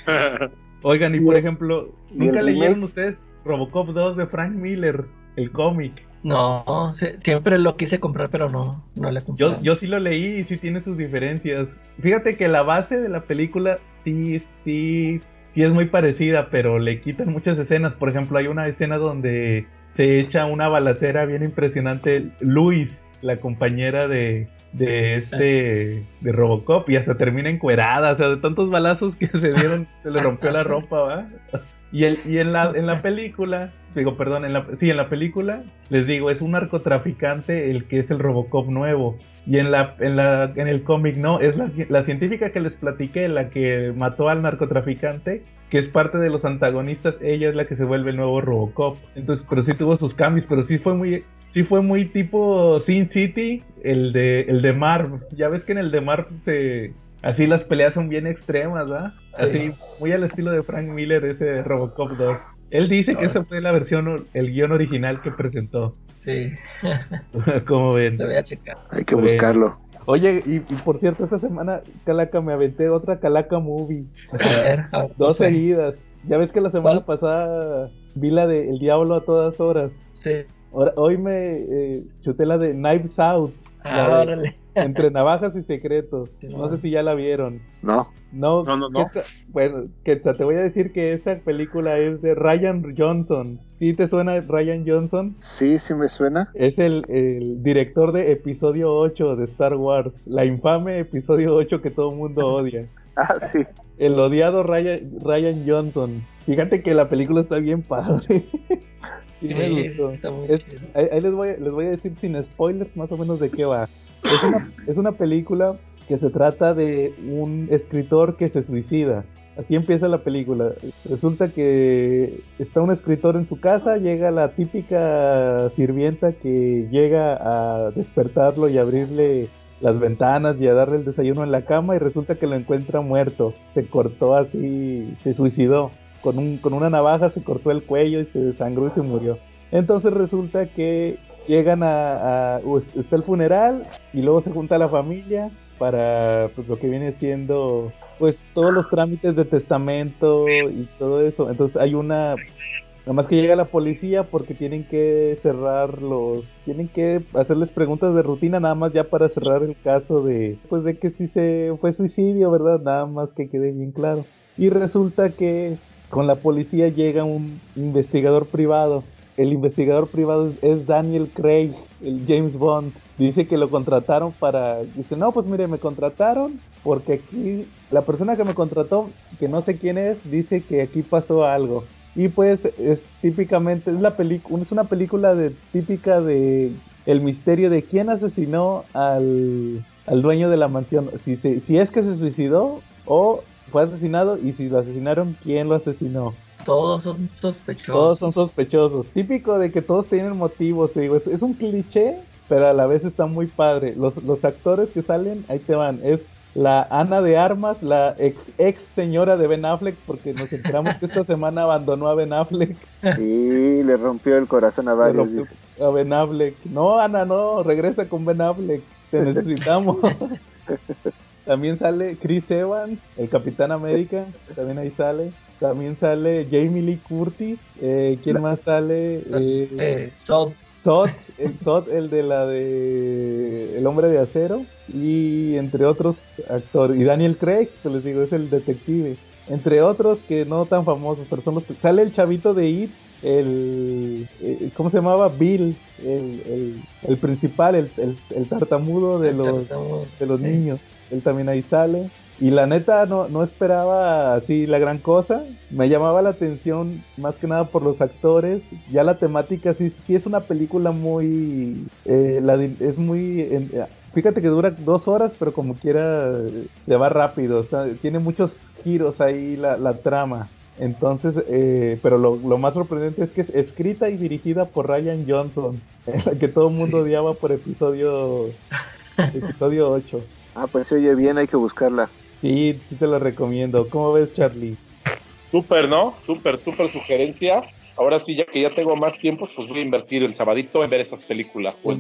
Oigan, y ¿Y por ejemplo, ¿nunca leyeron ustedes Robocop 2 de Frank Miller, el cómic? No, se- siempre lo quise comprar, pero no, no le compré. Yo, yo sí lo leí y sí tiene sus diferencias. Fíjate que la base de la película sí, sí, sí es muy parecida, pero le quitan muchas escenas. Por ejemplo, hay una escena donde se echa una balacera bien impresionante. Luis, la compañera de, de este, de Robocop, y hasta termina encuerada. O sea, de tantos balazos que se dieron, se le rompió la ropa, ¿va? Y, el, y en, la, en la película, digo, perdón, en la, sí, en la película, les digo, es un narcotraficante el que es el Robocop nuevo. Y en, la, en, la, en el cómic no, es la, la científica que les platiqué, la que mató al narcotraficante, que es parte de los antagonistas, ella es la que se vuelve el nuevo Robocop. Entonces, pero sí tuvo sus cambios, pero sí fue muy... sí fue muy tipo Sin City, el de, el de Marv. Ya ves que en el de Marv se, así las peleas son bien extremas, ¿verdad? Así, muy al estilo de Frank Miller, ese Robocop 2. Él dice que esa fue la versión, el guion original que presentó. Sí, Como ven. lo voy a checar. Hay que Bueno. buscarlo. Oye, y, y por cierto, esta semana, Calaca, me aventé otra Calaca Movie. A ver, a ver, Dos seguidas. Ya ves que la semana ¿Cuál? pasada vi la de El Diablo a todas horas. Sí. Ahora, hoy me eh, chuté la de Knives Out, Ah, órale. Entre navajas y secretos. No sé si ya la vieron. No. No, No, no, no. ¿qué ta- Bueno, que te voy a decir que esa película es de Ryan Johnson. ¿Sí te suena Ryan Johnson? Sí, sí me suena. Es el, el director de episodio 8 de Star Wars. La infame episodio 8 que todo el mundo odia. Ah, sí. El odiado Ryan, Ryan Johnson. Fíjate que la película está bien padre. sí me Sí, gustó. está muy Es- ahí ahí les, voy, les voy a decir sin spoilers más o menos de qué va. Es una, es una película que se trata de un escritor que se suicida. Así empieza la película. Resulta que está un escritor en su casa, llega la típica sirvienta que llega a despertarlo y abrirle las ventanas y a darle el desayuno en la cama y resulta que lo encuentra muerto. Se cortó así, se suicidó. Con, un, con una navaja se cortó el cuello y se desangró y se murió. Entonces resulta que llegan a, a- está el funeral y luego se junta la familia para pues lo que viene siendo pues todos los trámites de testamento y todo eso. Entonces hay una nada más que llega la policía porque tienen que cerrar los tienen que hacerles preguntas de rutina nada más ya para cerrar el caso de pues de que si se fue suicidio, ¿verdad? Nada más que quede bien claro. Y resulta que con la policía llega un investigador privado. El investigador privado es- Daniel Craig, el James Bond. Dice que lo contrataron para... Dice, no, pues mire, me contrataron porque aquí la persona que me contrató, que no sé quién es, dice que aquí pasó algo. Y pues es típicamente, es, la es una película de, típica de el misterio de quién asesinó al, al dueño de la mansión. Si, si es que se suicidó o fue asesinado y si lo asesinaron, quién lo asesinó. Todos son sospechosos. Todos son sospechosos. Típico de que todos tienen motivos, te digo. Es, es un cliché, pero a la vez está muy padre. Los, los actores que salen, ahí te van. Es la Ana de Armas, la ex, ex señora de Ben Affleck, porque nos enteramos que esta semana abandonó a Ben Affleck. Sí, le rompió el corazón a varios. A Ben Affleck. No, Ana, no, regresa con Ben Affleck. Te necesitamos. También sale Chris Evans, el Capitán América. También ahí sale. También sale Jamie Lee Curtis. Eh, ¿Quién más sale? Eh, Eh, Sod. Todd, el Todd, el de la de El Hombre de Acero, y entre otros actores, y Daniel Craig, que les digo, es el detective, entre otros que no tan famosos, pero son los que sale el chavito de It, el, eh, ¿cómo se llamaba? Bill, el, el, el principal, el, el, el tartamudo de los, de los niños, él también ahí sale. Y la neta no, no esperaba así la gran cosa. Me llamaba la atención más que nada por los actores. Ya la temática sí, sí es una película muy... eh, la es muy... en- eh, fíjate que dura dos horas, pero como quiera eh, se va rápido. o sea, tiene muchos giros ahí la, la trama. Entonces, eh, pero lo, lo más sorprendente es que es escrita y dirigida por Ryan Johnson, la que todo el mundo Sí. odiaba por episodio, episodio 8. Ah, pues se oye bien, hay que buscarla. Sí, sí te lo recomiendo. ¿Cómo ves, Charlie? Súper, ¿no? Súper, súper sugerencia. Ahora sí, ya que ya tengo más tiempo, pues voy a invertir el sabadito en ver esas películas. Pues,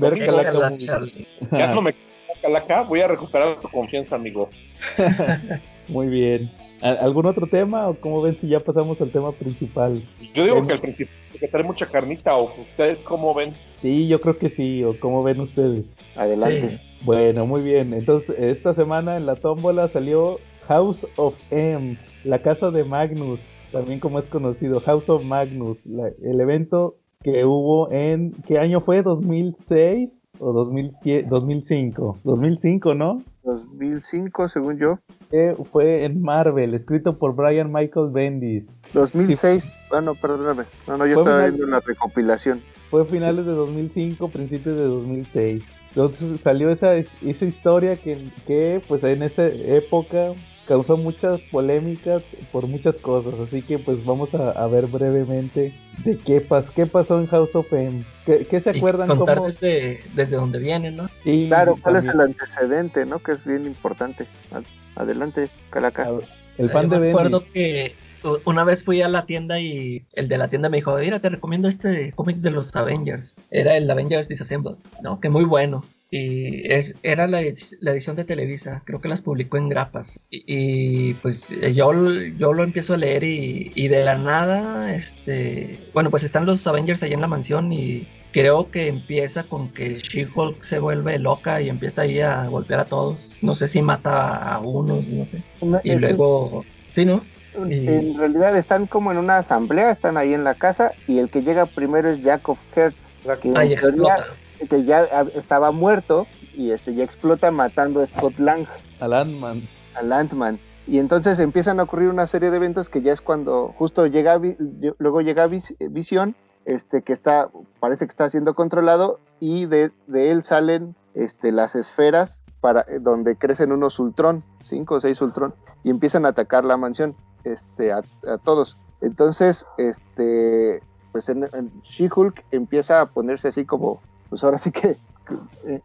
ya no me calaca, voy a recuperar tu confianza, amigo. Muy bien. ¿Al- ¿Algún otro tema o cómo ven si ya pasamos al tema principal? Yo digo que al principio que trae mucha carnita, o ustedes cómo ven. Sí, yo creo que sí, o cómo ven ustedes. Adelante. Sí. Bueno, muy bien. Entonces, esta semana en la tómbola salió House of M, la casa de Magnus, también como es conocido, House of Magnus, la- el evento que hubo en, ¿qué año fue? ¿2006 o 2007, 2005? 2005, ¿no? 2005, según yo. Eh, fue en Marvel, escrito por Brian Michael Bendis. 2006. Ah, no, perdóname. No, no, yo Fue estaba viendo la recopilación. Fue finales de 2005, principios de 2006. Entonces salió esa, esa historia que, que pues en esa época causó muchas polémicas por muchas cosas, así que pues vamos a, a ver brevemente de qué, pas, qué pasó en House of M. ¿Qué, qué se Y acuerdan? contar cómo- desde, desde donde viene, ¿no? Sí, Claro, ¿cuál es el antecedente, no? Que es bien importante. Ad- Adelante, Calaca. El fan Yo de me acuerdo que una vez fui a la tienda y el de la tienda me dijo, mira, te recomiendo este cómic de los Avengers. Era el Avengers Disassembled, ¿no? Que muy bueno. Y es, era la, la edición de Televisa, creo que las publicó en grapas. Y, y, pues eh, yo, yo lo empiezo a leer y, y de la nada, este, bueno, pues están los Avengers ahí en la mansión y creo que empieza con que She-Hulk se vuelve loca y empieza ahí a golpear a todos. No sé si mata a unos, no sé. Y luego, sí, ¿no? En realidad están como en una asamblea, están ahí en la casa y el que llega primero es Jacob Hertz, que, Ahí teoría- explota. que ya ah, estaba muerto y este ya explota matando a Scott Lang, Al Ant-Man. al Ant-Man. Y entonces empiezan a ocurrir una serie de eventos que ya es cuando justo llega, luego llega Vis- Visión, este que está, parece que está siendo controlado y de, de él salen este, las esferas para eh, donde crecen unos Ultron, cinco o seis Ultron, y empiezan a atacar la mansión este, a, todos. Entonces, este, pues en, en She-Hulk empieza a ponerse así como, pues ahora sí que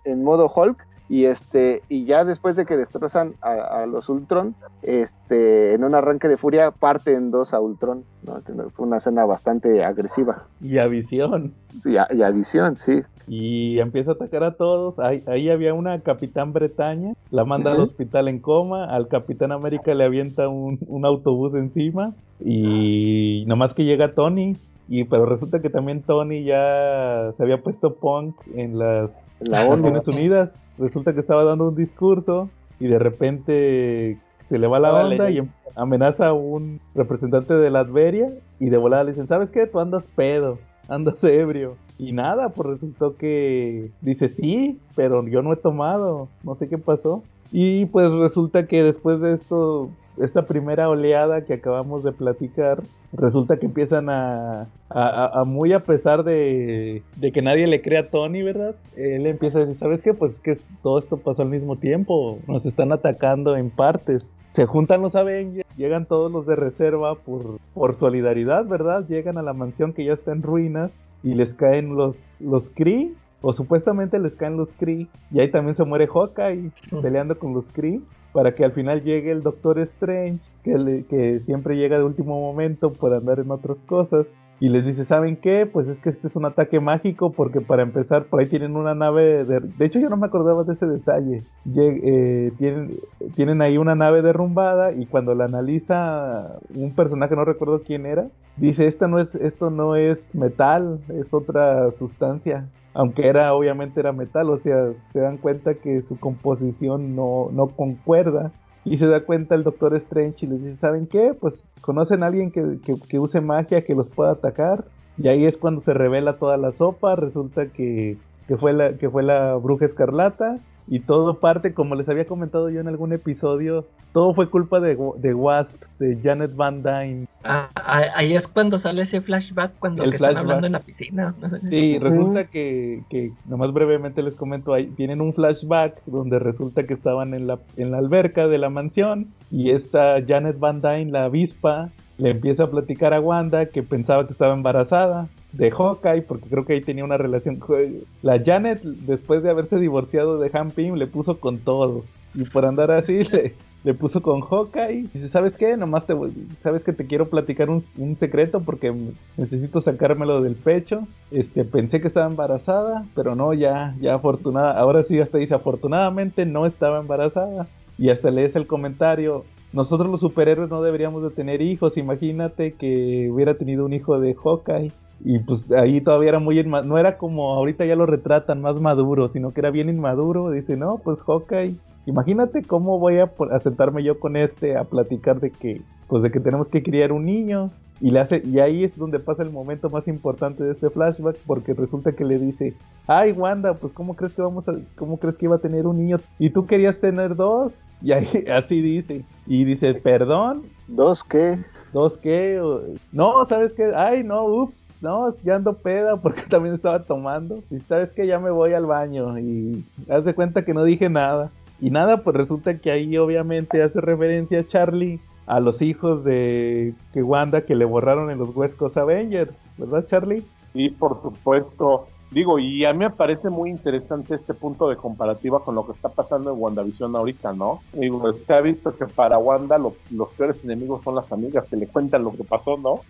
en modo Hulk, y este, y ya después de que destrozan a, a los Ultron, este, en un arranque de furia parte en dos a Ultron, ¿no? Fue una escena bastante agresiva. Y a Visión. Y a, y a Visión, sí. Y empieza a atacar a todos. Ahí, ahí había una Capitán Bretaña. La manda al hospital en coma. Al Capitán América le avienta un, un autobús encima. Y nomás que llega Tony. Y pero resulta que también Tony ya se había puesto punk en las En la ONU. Naciones Unidas. Resulta que estaba dando un discurso. Y de repente se le va la Estaba onda y leyendo. amenaza a un representante de la Adveria. Y de volada le dicen, ¿sabes qué? Tú andas pedo. Andas ebrio. Y nada, pues resultó que dice sí, pero yo no he tomado, no sé qué pasó. Y pues resulta que después de esto, esta primera oleada que acabamos de platicar, resulta que empiezan a, a, a- a muy a pesar de, de que nadie le crea a Tony, ¿verdad? Él empieza a decir, ¿sabes qué? Pues que todo esto pasó al mismo tiempo, nos están atacando en partes. Se juntan los Avengers, llegan todos los de reserva por, por solidaridad, ¿verdad? Llegan a la mansión que ya está en ruinas y les caen los, los Kree, o supuestamente les caen los Kree, y ahí también se muere Hawkeye peleando con los Kree, para que al final llegue el Doctor Strange, que, siempre llega de último momento por andar en otras cosas, y les dice, ¿saben qué? Pues es que este es un ataque mágico, porque para empezar, por ahí tienen una nave, de, hecho yo no me acordaba de ese detalle, eh, tienen, tienen ahí una nave derrumbada, y cuando la analiza un personaje, no recuerdo quién era, dice, esta no es, esto no es metal, es otra sustancia. Aunque era, obviamente era metal, o sea, se dan cuenta que su composición no, no concuerda. Y se da cuenta el Doctor Strange y les dice, ¿saben qué? Pues conocen a alguien que, que, use magia, que los pueda atacar. Y ahí es cuando se revela toda la sopa. Resulta que, que, fue, la, que fue la bruja escarlata. Y todo parte, como les había comentado yo en algún episodio, todo fue culpa de, de Wasp, de Janet Van Dyne. Ah, ah, ahí es cuando sale ese flashback cuando El que están flashback. hablando en la piscina. no sé. Sí, resulta que, que, nomás brevemente les comento, ahí tienen un flashback donde resulta que estaban en la, en la alberca de la mansión y esta Janet Van Dyne, la avispa, le empieza a platicar a Wanda que pensaba que estaba embarazada de Hawkeye, porque creo que ahí tenía una relación. La Janet, después de haberse divorciado de Han Pym, le puso con todo. Y por andar así, le, puso con Hawkeye. Dice, ¿sabes qué? Nomás te sabes que te quiero platicar un, un secreto porque necesito sacármelo del pecho. Este, pensé que estaba embarazada, pero no, ya, ya afortunada. Ahora sí hasta dice, afortunadamente no estaba embarazada. Y hasta lees el comentario. Nosotros los superhéroes no deberíamos de tener hijos. Imagínate que hubiera tenido un hijo de Hawkeye. Y pues ahí todavía era muy inma- no era como ahorita ya lo retratan más maduro, sino que era bien inmaduro. Dice, no, pues Hawkeye, imagínate cómo voy a, a sentarme yo con este a platicar de que, pues de que tenemos que criar un niño. Y, le hace, y ahí es donde pasa el momento más importante de este flashback, porque resulta que le dice, ay Wanda, pues cómo crees que vamos a, cómo crees que iba a tener un niño, y tú querías tener dos, y ahí así dice, y dice, perdón, ¿Dos qué? ¿Dos qué? No, ¿sabes qué? Ay, no, ups. No, ya ando peda porque también estaba tomando. Y sabes que ya me voy al baño y haz de cuenta que no dije nada. Y nada, pues resulta que ahí obviamente hace referencia a Charlie a los hijos de que Wanda que le borraron en los West Avengers, ¿verdad Charlie? Y por supuesto, digo, y a mí me parece muy interesante este punto de comparativa con lo que está pasando en WandaVision ahorita, ¿no? Digo, se ha visto que para Wanda los peores enemigos son las amigas que le cuentan lo que pasó, ¿no?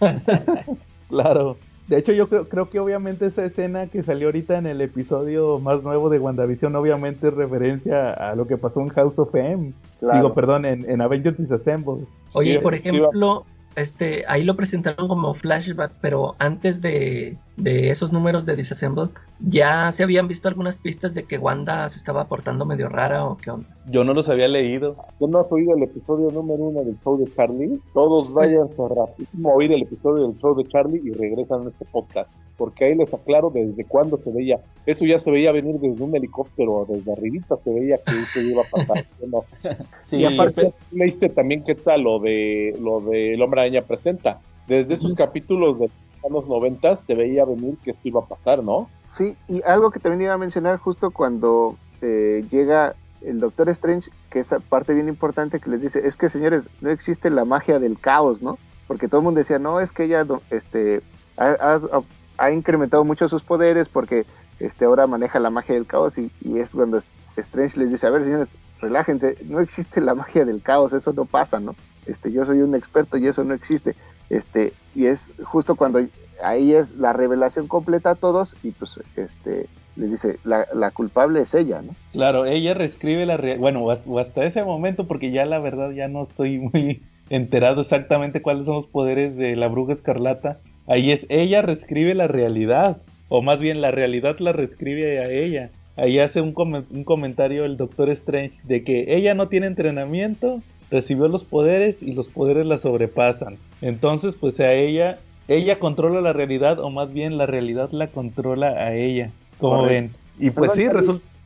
claro. De hecho, yo creo, creo, que obviamente esa escena que salió ahorita en el episodio más nuevo de WandaVision, obviamente es referencia a lo que pasó en House of M. Digo, perdón, en, en Avengers Disassemble. Oye, por ejemplo, este, ahí lo presentaron como flashback, pero antes de, de, esos números de Disassemble, ya se habían visto algunas pistas de que Wanda se estaba portando medio rara o qué onda. Yo no los había leído. ¿Tú no has oído el episodio número uno del show de Charlie? Todos vayan rapidísimo a oír el episodio del show de Charlie y regresan a este podcast. Porque ahí les aclaro desde cuándo se veía. Eso ya se veía venir desde un helicóptero, desde arribita se veía que eso iba a pasar. sí, y aparte, leíste también qué tal lo de lo de El Hombre Araña Presenta. Desde esos capítulos de los 90 se veía venir que esto iba a pasar, ¿no? Sí, y algo que también iba a mencionar justo cuando eh, llega el Doctor Strange, que esa parte bien importante que les dice, es que señores, no existe la magia del caos, ¿no? Porque todo el mundo decía, no, es que ella este, ha, incrementado mucho sus poderes porque este, ahora maneja la magia del caos y, y, es cuando Strange les dice, a ver señores, relájense, no existe la magia del caos, eso no pasa, ¿no? Este, yo soy un experto y eso no existe. Este, y es justo cuando ahí es la revelación completa a todos y pues este les dice la, culpable es ella, ¿no? Claro, ella reescribe la bueno, o hasta ese momento porque ya la verdad ya no estoy muy enterado exactamente cuáles son los poderes de la bruja escarlata. Ahí es ella reescribe la realidad o más bien la realidad la reescribe a ella. Ahí hace un, un comentario el Doctor Strange de que ella no tiene entrenamiento, recibió los poderes y los poderes la sobrepasan. Entonces, pues a ella ella controla la realidad o más bien la realidad la controla a ella, como ven. Y pues sí,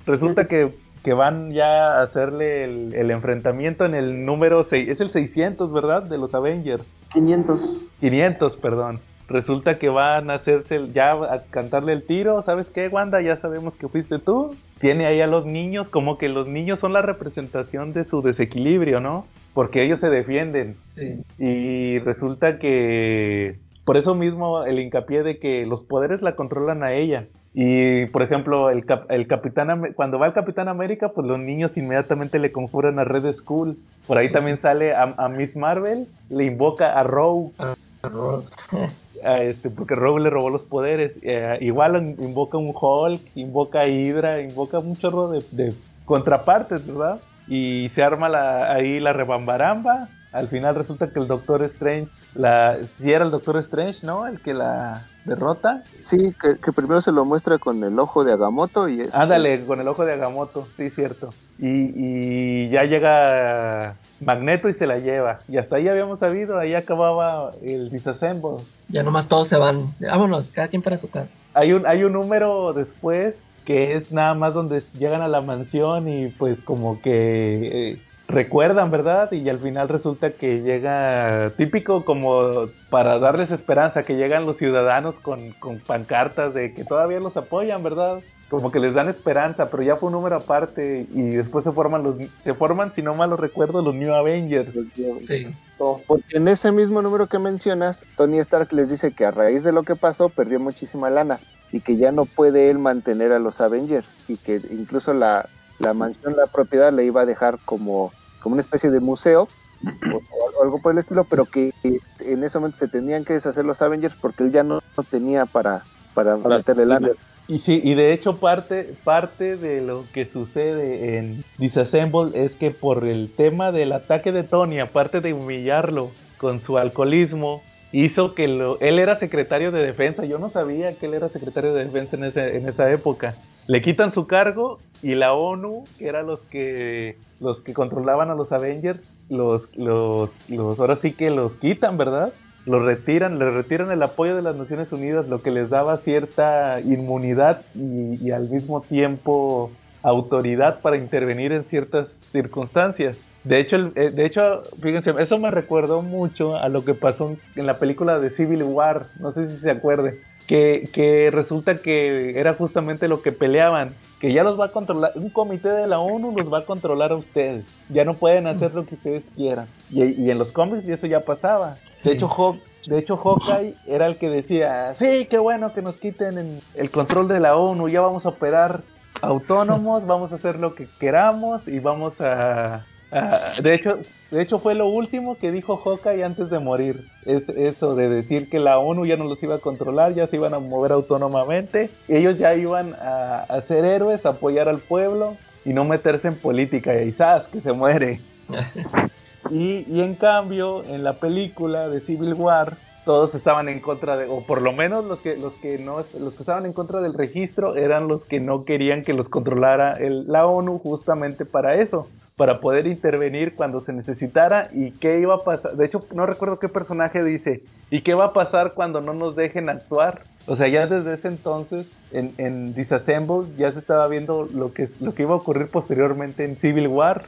resulta que, que, van ya a hacerle el, enfrentamiento en el número 6, es el 600, ¿verdad? De los Avengers. 500. 500, perdón. Resulta que van a hacerse ya a cantarle el tiro, ¿sabes qué, Wanda? Ya sabemos que fuiste tú. Tiene ahí a los niños, como que los niños son la representación de su desequilibrio, ¿no? Porque ellos se defienden. Sí. Y resulta que por eso mismo el hincapié de que los poderes la controlan a ella. Y por ejemplo, el, el Capitán cuando va el Capitán América, pues los niños inmediatamente le conjuran a Red Skull. Por ahí también sale a, Miss Marvel, le invoca a Rogue. este, porque Rogue le robó los poderes. Eh, igual invoca un Hulk, invoca Hydra, invoca un chorro de, de contrapartes, ¿verdad? Y se arma la, ahí la rebambaramba al final resulta que el Doctor Strange, la, si era el Doctor Strange, ¿no? El que la derrota. Sí, que, primero se lo muestra con el ojo de Agamotto y... Ándale, con el ojo de Agamotto, sí, cierto. Y, y, ya llega Magneto y se la lleva. Y hasta ahí habíamos sabido, ahí acababa el disassemble. Ya nomás todos se van. Vámonos, cada quien para su casa. Hay un, hay un número después que es nada más donde llegan a la mansión y pues como que... Eh, recuerdan, ¿verdad? Y al final resulta que llega típico como para darles esperanza, que llegan los ciudadanos con, con pancartas de que todavía los apoyan, ¿verdad? Como que les dan esperanza, pero ya fue un número aparte y después se forman los se forman, si no mal lo recuerdo, los New Avengers. Sí. Porque en ese mismo número que mencionas, Tony Stark les dice que a raíz de lo que pasó perdió muchísima lana y que ya no puede él mantener a los Avengers y que incluso la, la mansión, la propiedad le iba a dejar como, como una especie de museo o, algo por el estilo, pero que en ese momento se tenían que deshacer los Avengers porque él ya no, tenía para, para, meterle lana. Y sí, y de hecho parte, parte de lo que sucede en Disassemble es que por el tema del ataque de Tony, aparte de humillarlo con su alcoholismo, hizo que lo, él era secretario de defensa. Yo no sabía que él era secretario de defensa en, ese, en esa época. Le quitan su cargo y la ONU, que eran los que los que controlaban a los Avengers, los, los, los ahora sí que los quitan, ¿verdad? Los retiran, le retiran el apoyo de las Naciones Unidas, lo que les daba cierta inmunidad y, al mismo tiempo autoridad para intervenir en ciertas circunstancias. De hecho, eh, de hecho, fíjense, eso me recordó mucho a lo que pasó en la película de Civil War, no sé si se acuerden, que, que resulta que era justamente lo que peleaban, que ya los va a controlar, un comité de la ONU los va a controlar a ustedes, ya no pueden hacer lo que ustedes quieran. Y, y en los cómics eso ya pasaba. De hecho, Hawk- de hecho, Hawkeye era el que decía, sí, qué bueno que nos quiten en- el control de la ONU, ya vamos a operar autónomos, vamos a hacer lo que queramos y vamos a... a- de hecho, de hecho fue lo último que dijo Hawkeye antes de morir, es eso de decir que la ONU ya no los iba a controlar, ya se iban a mover autónomamente, ellos ya iban a, a ser héroes, a apoyar al pueblo y no meterse en política y ¡zas! que se muere. Y, y en cambio, en la película de Civil War, todos estaban en contra de, o por lo menos los que, los que no, los que estaban en contra del registro eran los que no querían que los controlara el- la ONU justamente para eso, para poder intervenir cuando se necesitara y qué iba a pasar. De hecho, no recuerdo qué personaje dice, ¿y qué va a pasar cuando no nos dejen actuar? O sea, ya desde ese entonces, en, en Disassemble, ya se estaba viendo lo que, lo que iba a ocurrir posteriormente en Civil War.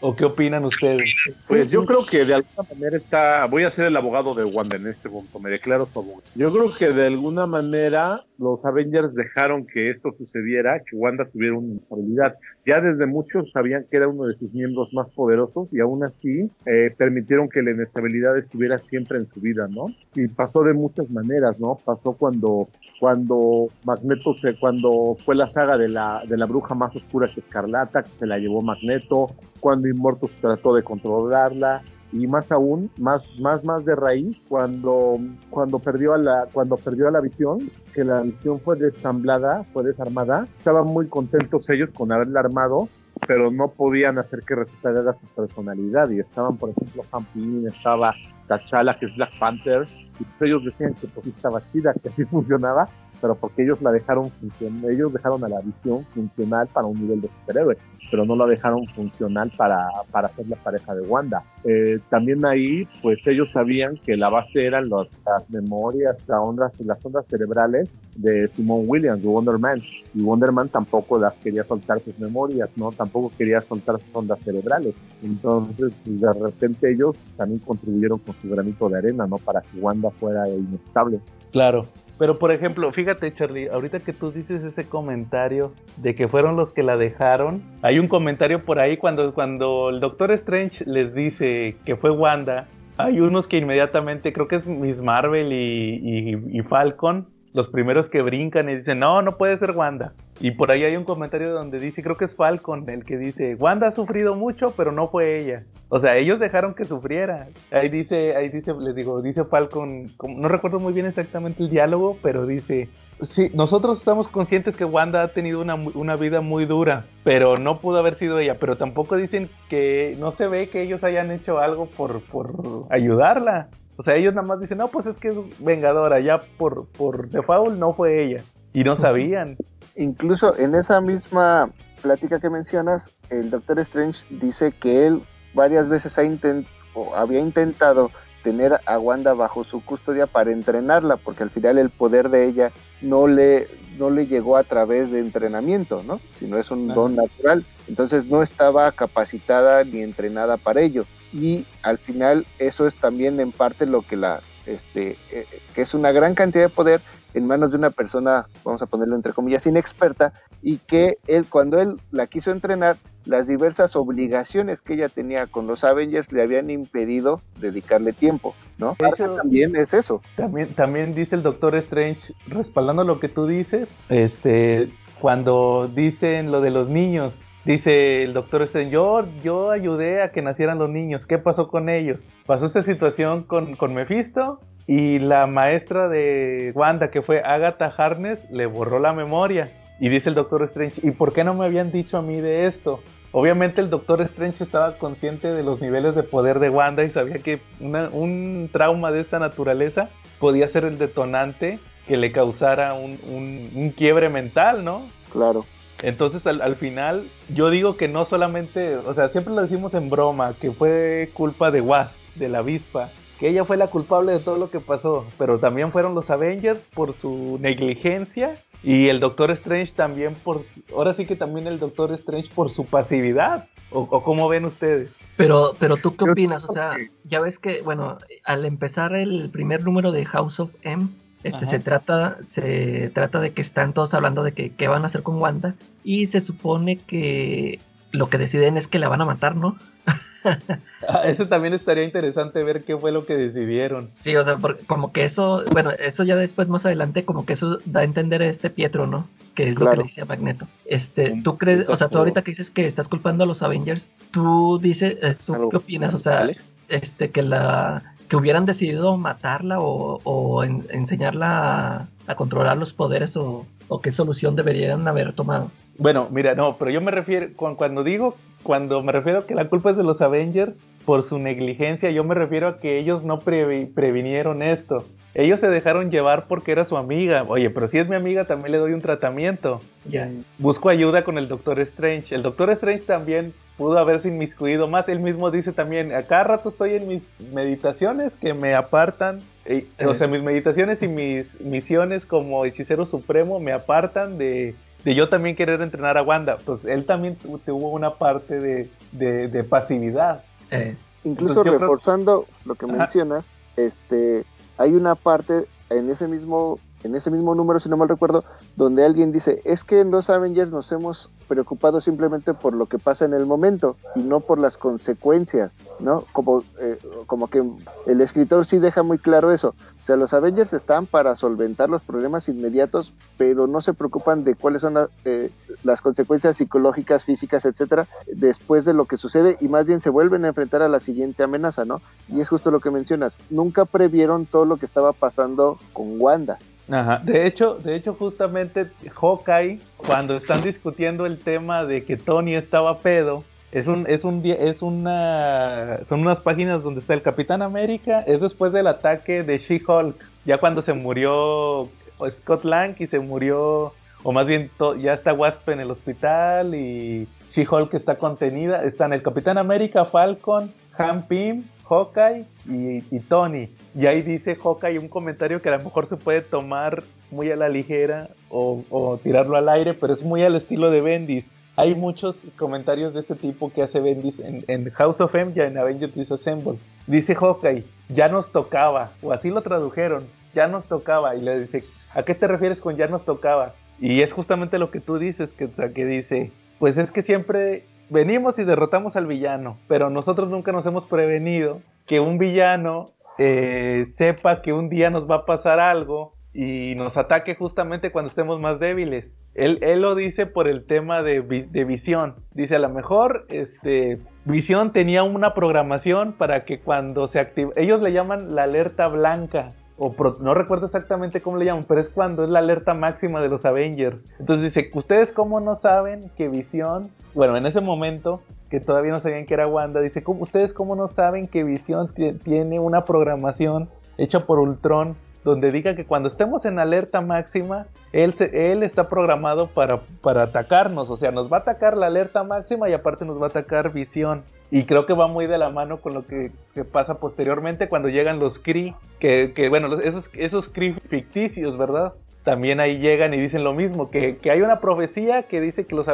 ¿O qué opinan ustedes? Pues yo creo que de alguna manera está. Voy a ser el abogado de Wanda en este punto, me declaro su abogado. Yo creo que de alguna manera los Avengers dejaron que esto sucediera, que Wanda tuviera una inestabilidad. Ya desde muchos sabían que era uno de sus miembros más poderosos y aún así eh, permitieron que la inestabilidad estuviera siempre en su vida, ¿no? Y pasó de muchas maneras, ¿no? Pasó cuando cuando Magneto se, cuando fue la saga de la, de la bruja más oscura que Escarlata, que se la llevó Magneto, cuando Immortus trató de controlarla, y más aún, más, más, más de raíz, cuando, cuando perdió a la, cuando perdió a la visión, que la visión fue desamblada, fue desarmada, estaban muy contentos ellos con haberla armado, pero no podían hacer que recuperara su personalidad, y estaban, por ejemplo, Han Pym, estaba T'Challa, que es Black Panther, y ellos decían que pues estaba chida, que así funcionaba, pero porque ellos la dejaron funcionar, ellos dejaron a la visión funcional para un nivel de superhéroe, pero no la dejaron funcional para, para ser la pareja de Wanda. Eh, también ahí, pues ellos sabían que la base eran los- las memorias, las ondas, las ondas cerebrales de Simon Williams, de Wonder Man, y Wonder Man tampoco las quería soltar sus memorias, ¿no? Tampoco quería soltar sus ondas cerebrales. Entonces, pues, de repente ellos también contribuyeron con su granito de arena, ¿no? Para que Wanda fuera inestable. Claro. Pero por ejemplo, fíjate Charlie, ahorita que tú dices ese comentario de que fueron los que la dejaron, hay un comentario por ahí cuando, cuando el Doctor Strange les dice que fue Wanda, hay unos que inmediatamente, creo que es Miss Marvel y, y- y Falcon, los primeros que brincan y dicen, no, no puede ser Wanda. Y por ahí hay un comentario donde dice, creo que es Falcon el que dice, Wanda ha sufrido mucho, pero no fue ella. O sea, ellos dejaron que sufriera. Ahí dice, ahí dice, les digo, dice Falcon, no recuerdo muy bien exactamente el diálogo, pero dice, sí, nosotros estamos conscientes que Wanda ha tenido una, una vida muy dura, pero no pudo haber sido ella. Pero tampoco dicen que no se ve que ellos hayan hecho algo por, por ayudarla. O sea, ellos nada más dicen, no, pues es que es vengadora, ya por, por default no fue ella. Y no sabían. Incluso en esa misma plática que mencionas, el Doctor Strange dice que él varias veces ha intent o había intentado tener a Wanda bajo su custodia para entrenarla, porque al final el poder de ella no le, no le llegó a través de entrenamiento, ¿no? Sino es un Ajá. don natural. Entonces no estaba capacitada ni entrenada para ello. Y al final eso es también en parte lo que la, este, eh, que es una gran cantidad de poder en manos de una persona, vamos a ponerlo entre comillas, inexperta, y que él, cuando él la quiso entrenar, las diversas obligaciones que ella tenía con los Avengers le habían impedido dedicarle tiempo, ¿no? De hecho- también es eso. También, también dice el Doctor Strange, respaldando lo que tú dices, este, cuando dicen lo de los niños, dice el Doctor Strange, yo, yo ayudé a que nacieran los niños, ¿qué pasó con ellos? Pasó esta situación con, con Mephisto y la maestra de Wanda, que fue Agatha Harness, le borró la memoria. Y dice el Doctor Strange, ¿y por qué no me habían dicho a mí de esto? Obviamente el Doctor Strange estaba consciente de los niveles de poder de Wanda y sabía que un trauma de esta naturaleza podía ser el detonante que le causara un- un quiebre mental, ¿no? Claro. Entonces al, al final yo digo que no solamente, o sea, siempre lo decimos en broma, que fue culpa de Wasp, de la avispa, que ella fue la culpable de todo lo que pasó, pero también fueron los Avengers por su negligencia Y el Doctor Strange también por, ahora sí que también el Doctor Strange por su pasividad. ¿O, o cómo ven ustedes? Pero, pero tú qué opinas? O sea, ya ves que, bueno, al empezar el primer número de House of M, este Ajá. se trata, se trata de que están todos hablando de que qué van a hacer con Wanda y se supone que lo que deciden es que la van a matar, ¿no? Ah, eso también estaría interesante ver qué fue lo que decidieron. Sí, o sea, porque como que eso, bueno, eso ya después más adelante como que eso da a entender a este Pietro, ¿no? Que es lo que le dice a Magneto. Este, tú crees, o sea, tú ahorita que dices que estás culpando a los Avengers, tú dices, eh, ¿tú qué opinas? O sea, este, que la que hubieran decidido matarla o, o en- enseñarla a, controlar los poderes o, qué solución deberían haber tomado. Bueno, mira, no, pero yo me refiero, cu- cuando digo, cuando me refiero que la culpa es de los Avengers por su negligencia, yo me refiero a que ellos no previ- previnieron esto. Ellos se dejaron llevar porque era su amiga. Oye, pero si es mi amiga, también le doy un tratamiento. Ya. Busco ayuda con el Doctor Strange. El Doctor Strange también pudo haberse inmiscuido más. Él mismo dice también, a cada rato estoy en mis meditaciones que me apartan. eh, o sea, mis meditaciones y mis misiones como hechicero supremo me apartan de, de yo también querer entrenar a Wanda. Pues él también tu- tuvo una parte de, de- de pasividad. Eh, Incluso Entonces, yo creo- reforzando lo que Ajá. mencionas, este, hay una parte en ese mismo en ese mismo número, si no mal recuerdo, donde alguien dice, es que en los Avengers nos hemos preocupado simplemente por lo que pasa en el momento y no por las consecuencias, ¿no? Como, eh, como que el escritor sí deja muy claro eso. O sea, los Avengers están para solventar los problemas inmediatos, pero no se preocupan de cuáles son la- eh, las consecuencias psicológicas, físicas, etcétera, después de lo que sucede y más bien se vuelven a enfrentar a la siguiente amenaza, ¿no? Y es justo lo que mencionas. Nunca previeron todo lo que estaba pasando con Wanda. Ajá. De hecho, de hecho, justamente Hawkeye, cuando están discutiendo el tema de que Tony estaba pedo, es un, es un es una, son unas páginas donde está el Capitán América, es después del ataque de She-Hulk, ya cuando se murió Scott Lang y se murió, o más bien ya está Wasp en el hospital y She-Hulk está contenida, están el Capitán América, Falcon, Han Pym, Hawkeye y, Tony. Y ahí dice Hawkeye un comentario que a lo mejor se puede tomar muy a la ligera o, tirarlo al aire, pero es muy al estilo de Bendis. Hay muchos comentarios de este tipo que hace Bendis en, en House of M y en Avengers Disassemble. Dice Hawkeye, ya nos tocaba, o así lo tradujeron, ya nos tocaba. Y le dice, ¿a qué te refieres con ya nos tocaba? Y es justamente lo que tú dices, que, que dice, pues es que siempre venimos y derrotamos al villano, pero nosotros nunca nos hemos prevenido que un villano eh, sepa que un día nos va a pasar algo y nos ataque justamente cuando estemos más débiles. Él, lo dice por el tema de, de visión. Dice, a lo mejor este, visión tenía una programación para que cuando se activa, ellos le llaman la alerta blanca. O no recuerdo exactamente cómo le llaman, pero es cuando es la alerta máxima de los Avengers. Entonces dice, ¿ustedes cómo no saben que Visión, bueno, en ese momento, que todavía no sabían que era Wanda, dice, ¿cómo, ¿ustedes cómo no saben que Visión ti- tiene una programación hecha por Ultron donde diga que cuando estemos en alerta máxima, él, se- él está programado para, para atacarnos, o sea, nos va a atacar la alerta máxima y aparte nos va a atacar visión. Y creo que va muy de la mano con lo que, que pasa posteriormente cuando llegan los Kree, que, que, bueno, esos, esos Kree ficticios, ¿verdad? También ahí llegan y dicen lo mismo, que, que hay una profecía que dice que, los,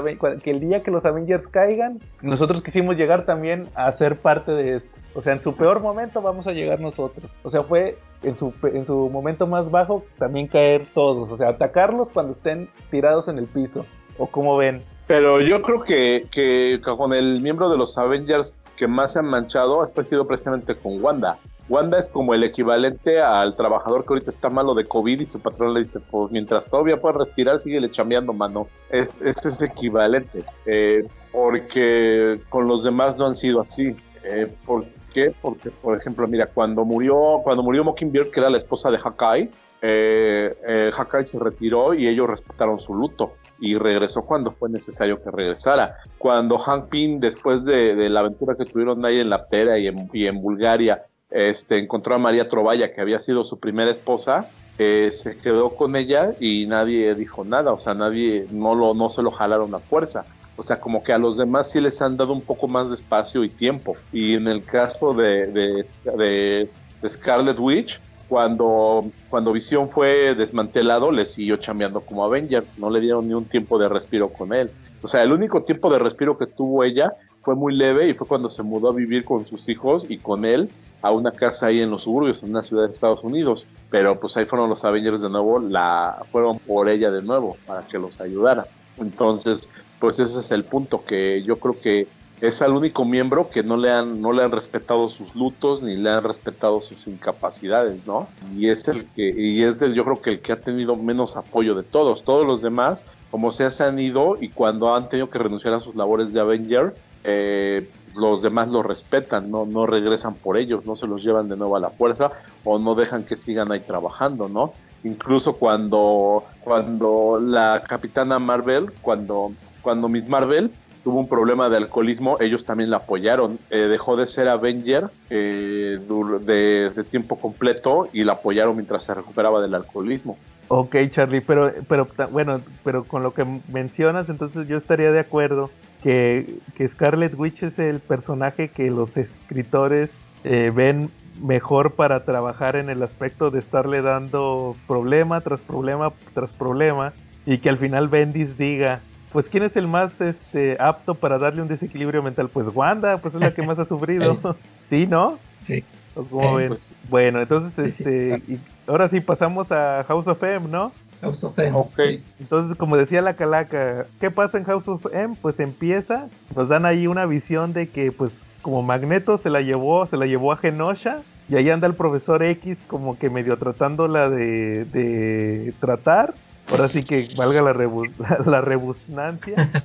que el día que los Avengers caigan, nosotros quisimos llegar también a ser parte de esto. O sea, en su peor momento vamos a llegar nosotros. O sea, fue en su, en su momento más bajo también caer todos. O sea, atacarlos cuando estén tirados en el piso. ¿O como ven? Pero yo creo que, que con el miembro de los Avengers que más se han manchado ha sido precisamente con Wanda. Wanda es como el equivalente al trabajador que ahorita está malo de COVID y su patrón le dice, pues mientras todavía puedes respirar, síguele chambeando, mano. Es, es ese equivalente. Eh, porque con los demás no han sido así. Eh, ¿Por qué? Porque, por ejemplo, mira, cuando murió, cuando murió Mockingbird, que era la esposa de Hawkeye, eh, eh, Hawkeye se retiró y ellos respetaron su luto y regresó cuando fue necesario que regresara. Cuando Hank Pym, después de, la aventura que tuvieron ahí en la Ptera y y en Bulgaria, este, encontró a María Trovalla, que había sido su primera esposa, eh, se quedó con ella y nadie dijo nada, o sea, nadie, no, lo, no se lo jalaron a fuerza. O sea, como que a los demás sí les han dado un poco más de espacio y tiempo. Y en el caso de, de, de- Scarlet Witch, cuando, cuando Visión fue desmantelado, le siguió chambeando como Avenger, no le dieron ni un tiempo de respiro con él. O sea, el único tiempo de respiro que tuvo ella fue muy leve y fue cuando se mudó a vivir con sus hijos y con él a una casa ahí en los suburbios, en una ciudad de Estados Unidos. Pero pues ahí fueron los Avengers de nuevo, la fueron por ella de nuevo para que los ayudara. Entonces, pues ese es el punto que yo creo que es el único miembro que no le han no le han respetado sus lutos ni le han respetado sus incapacidades, ¿no? Y es el que y es el yo creo que el que ha tenido menos apoyo de todos. Todos los demás, como se han ido y cuando han tenido que renunciar a sus labores de Avenger, eh, los demás lo respetan, no, no regresan por ellos, no se los llevan de nuevo a la fuerza o no dejan que sigan ahí trabajando, ¿no? Incluso cuando, cuando la capitana Marvel, cuando, cuando Miss Marvel tuvo un problema de alcoholismo, ellos también la apoyaron. Eh, dejó de ser Avenger eh, de, tiempo completo y la apoyaron mientras se recuperaba del alcoholismo. Ok, Charlie, pero, pero bueno, pero con lo que mencionas, entonces yo estaría de acuerdo que, que Scarlet Witch es el personaje que los escritores eh, ven mejor para trabajar en el aspecto de estarle dando problema tras problema tras problema y que al final Bendis diga, pues quién es el más este apto para darle un desequilibrio mental, pues Wanda, pues es la que más ha sufrido, sí, ¿no? Sí. ¿O cómo Eh, ven? Pues, Bueno, entonces, Sí, sí. este, y ahora sí pasamos a House of M, ¿no? House of M. ok. Entonces, como decía la calaca, ¿qué pasa en House of M? Pues empieza, nos dan ahí una visión de que, pues, como Magneto se la llevó, se la llevó a Genosha, y ahí anda el profesor X como que medio tratándola de, de tratar. Ahora sí que valga la, rebu- la, rebusnancia.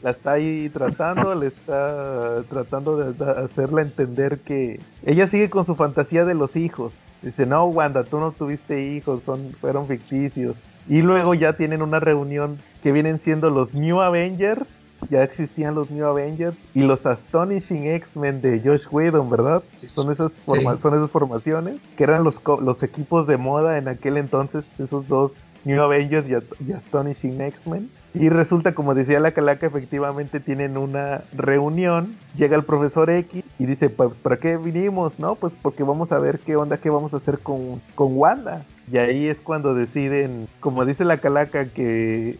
La está ahí tratando, le está tratando de hacerla entender que ella sigue con su fantasía de los hijos. Dice, no, Wanda, tú no tuviste hijos, son, fueron ficticios. Y luego ya tienen una reunión que vienen siendo los New Avengers. Ya existían los New Avengers y los Astonishing X-Men de Josh Whedon, ¿verdad? Son esas, forma- Sí. son esas formaciones que eran los, co- los equipos de moda en aquel entonces, esos dos New Avengers y Astonishing X-Men. Y resulta, como decía la calaca, efectivamente tienen una reunión. Llega el profesor X y dice, "Pa- ¿para qué vinimos? No, pues porque vamos a ver qué onda, qué vamos a hacer con, con Wanda. Y ahí es cuando deciden, como dice la calaca, que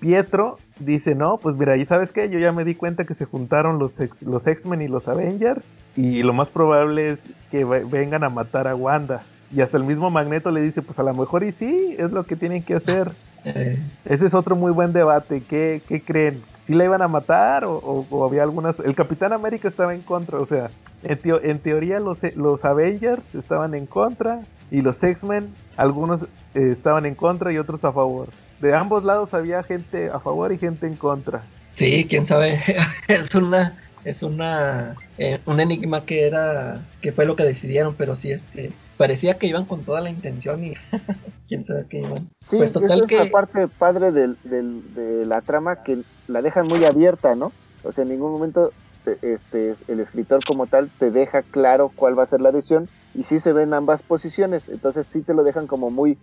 Pietro dice, no, pues mira, ¿y sabes qué? Yo ya me di cuenta que se juntaron los, los X-Men y los Avengers y lo más probable es que ve- vengan a matar a Wanda. Y hasta el mismo Magneto le dice, pues a lo mejor y sí, es lo que tienen que hacer. Eh, Ese es otro muy buen debate. ¿Qué, qué creen? ¿Sí la iban a matar o, o- o había algunas... El Capitán América estaba en contra, o sea, en, teo- en teoría los, los Avengers estaban en contra y los X-Men, algunos eh, estaban en contra y otros a favor. De ambos lados había gente a favor y gente en contra. sí, quién sabe. es una, es una, eh, un enigma que era, que fue lo que decidieron, pero sí, este, parecía que iban con toda la intención y quién sabe qué iban. Sí, Pues total es que- la parte padre del, del- de la trama que la dejan muy abierta, ¿no? O sea, en ningún momento te- este, el escritor como tal te deja claro cuál va a ser la decisión y sí se ven ambas posiciones, entonces sí te lo dejan como muy,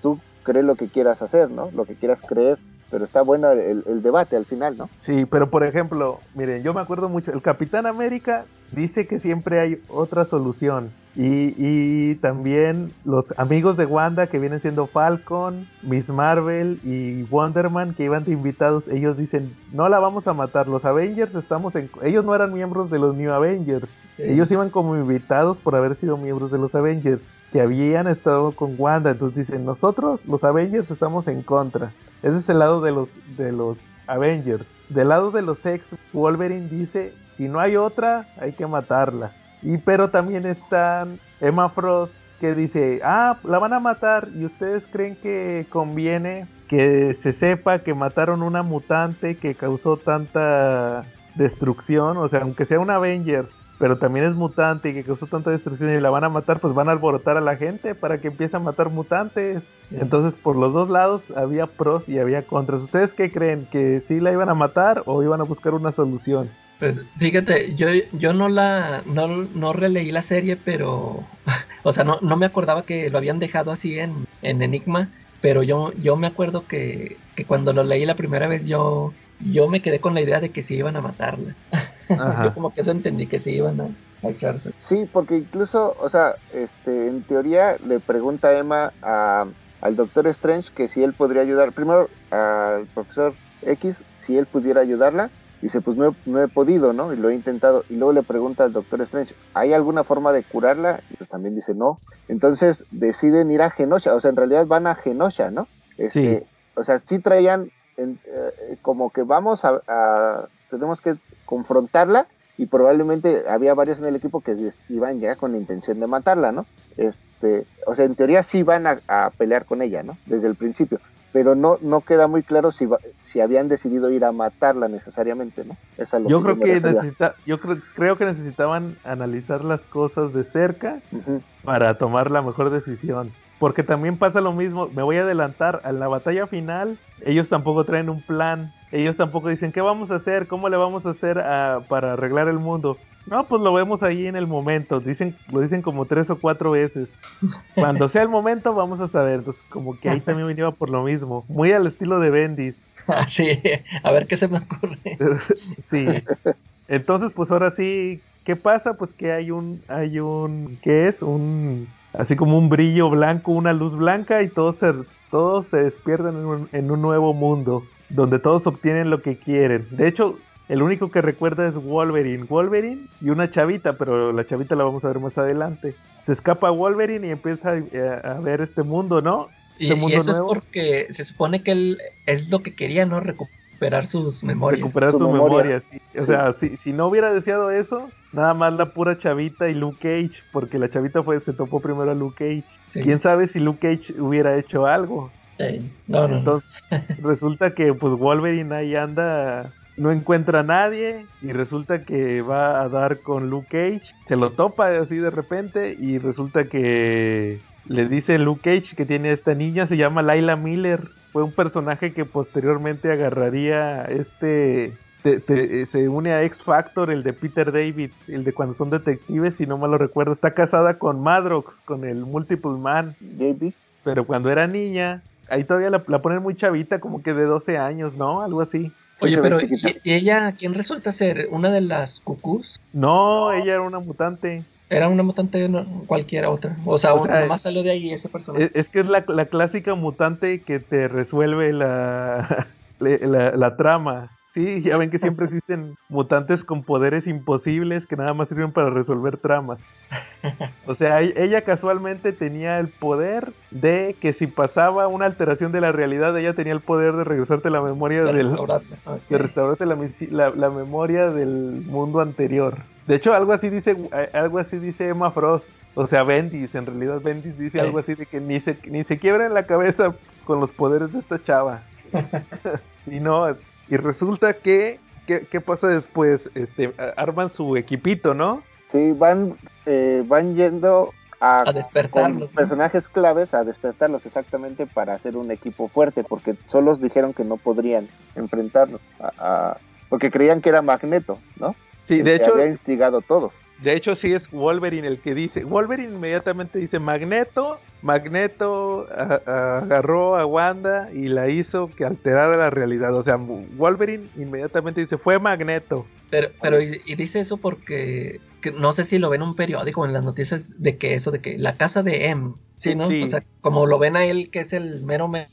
tú crees lo que quieras hacer, ¿no? Lo que quieras creer, pero está bueno el, el debate al final, ¿no? Sí, pero por ejemplo, miren, yo me acuerdo mucho, el Capitán América dice que siempre hay otra solución. Y, y también los amigos de Wanda que vienen siendo Falcon, Miss Marvel y Wonderman que iban de invitados, ellos dicen, no la vamos a matar, los Avengers estamos en... Ellos no eran miembros de los New Avengers, ellos iban como invitados por haber sido miembros de los Avengers, que habían estado con Wanda, entonces dicen, nosotros los Avengers estamos en contra. Ese es el lado de los, de los Avengers. Del lado de los X, Wolverine dice, si no hay otra, hay que matarla. Y pero también están Emma Frost que dice, ah, la van a matar y ustedes creen que conviene que se sepa que mataron una mutante que causó tanta destrucción, o sea, aunque sea un Avenger, pero también es mutante y que causó tanta destrucción y la van a matar, pues van a alborotar a la gente para que empiece a matar mutantes. Entonces, por los dos lados había pros y había contras. ¿Ustedes qué creen? ¿Que sí la iban a matar o iban a buscar una solución? Pues fíjate, yo, yo no la no, no releí la serie, pero o sea, no, no me acordaba que lo habían dejado así en, en Enigma, pero yo, yo me acuerdo que, que cuando lo leí la primera vez yo, yo me quedé con la idea de que sí iban a matarla. Yo como que eso entendí que se iban a, a echarse. Sí, porque incluso, o sea, este, en teoría le pregunta a Emma a- al Doctor Strange que si él podría ayudar, primero al profesor X, si él pudiera ayudarla, dice, pues no, he- no he podido, ¿no? Y lo he intentado, y luego le pregunta al Doctor Strange, ¿hay alguna forma de curarla? Y pues también dice, no. Entonces deciden ir a Genosha, o sea, en realidad van a Genosha, ¿no? Este, Sí. O sea, sí traían en- eh, como que vamos a, a- tenemos que confrontarla y probablemente había varios en el equipo que iban ya con la intención de matarla, ¿no? Este, o sea, en teoría sí van a, a pelear con ella, ¿no? Desde el principio, pero no no queda muy claro si si habían decidido ir a matarla necesariamente, ¿no? Eso es lo Yo que creo que necesita, yo creo, creo que necesitaban analizar las cosas de cerca para tomar la mejor decisión. Porque también pasa lo mismo, me voy a adelantar, a la batalla final, ellos tampoco traen un plan, ellos tampoco dicen, ¿qué vamos a hacer? ¿Cómo le vamos a hacer a- para arreglar el mundo? No, pues lo vemos ahí en el momento, dicen, lo dicen como tres o cuatro veces. Cuando sea el momento vamos a saber, Entonces, como que ahí también lleva por lo mismo, muy al estilo de Bendis. Así, a ver qué se me ocurre. Sí. Entonces, pues ahora sí, ¿qué pasa? Pues que hay un, hay un, ¿qué es? Un, así como un brillo blanco, una luz blanca y todos se, todos se despiertan en un, en un nuevo mundo, donde todos obtienen lo que quieren. De hecho, el único que recuerda es Wolverine. Wolverine y una chavita, pero la chavita la vamos a ver más adelante. Se escapa Wolverine y empieza a, a ver este mundo, ¿no? Y, Este y mundo eso nuevo. es porque se supone que él es lo que quería, ¿no? Recuperar sus memorias. recuperar Su su, memoria. memoria. sí. O sea, si, si no hubiera deseado eso, nada más la pura chavita y Luke Cage, porque la chavita fue se topó primero a Luke Cage. Sí, ¿Quién sabe si Luke Cage hubiera hecho algo? sí. No, no, no. Entonces, resulta que pues Wolverine ahí anda, no encuentra a nadie y resulta que va a dar con Luke Cage, se lo topa así de repente y resulta que le dice Luke Cage que tiene esta niña, se llama Laila Miller, fue un personaje que posteriormente agarraría este... te- te- se une a X Factor, el de Peter David, el de cuando son detectives, si no mal lo recuerdo. Está casada con Madrox, con el Multiple Man JB. pero cuando era niña, ahí todavía la, la ponen muy chavita, como que de 12 años, ¿no? Algo así. Oye, pero chiquita. ¿y, y ella quién resulta ser? ¿Una de las cucús? No, ella era una mutante. Era una mutante no, cualquiera otra. O sea, O sea, nomás salió de ahí ese personaje. Es, es que es la, la clásica mutante que te resuelve la, la, la- la trama. Sí, ya ven que siempre existen mutantes con poderes imposibles que nada más sirven para resolver tramas. O sea, e- ella casualmente tenía el poder de que si pasaba una alteración de la realidad, ella tenía el poder de regresarte la memoria de del, de restaurarte la, la, la memoria del mundo anterior. De hecho, algo así dice eh, algo así dice Emma Frost. O sea, Bendis, en realidad Bendis dice algo así de que ni se, ni se quiebra en la cabeza con los poderes de esta chava. y no, y resulta que, ¿qué, qué pasa después? Este, arman su equipito, ¿no? Sí, van, eh, van yendo a, A despertarlos, con ¿no? personajes claves a despertarlos exactamente para hacer un equipo fuerte, porque solos dijeron que no podrían enfrentarlos, a- a- porque creían que era Magneto, ¿no? Sí, El de que hecho, había instigado todo. De hecho, sí es Wolverine el que dice. Wolverine inmediatamente dice Magneto. Magneto a- a- agarró a Wanda y la hizo que alterara la realidad. O sea, Wolverine inmediatamente dice fue Magneto. Pero, pero y, y dice eso porque que no sé si lo ven en un periódico en las noticias de que eso, de que la casa de M, ¿sí, no? Sí. O sea, como lo ven a él que es el mero mero,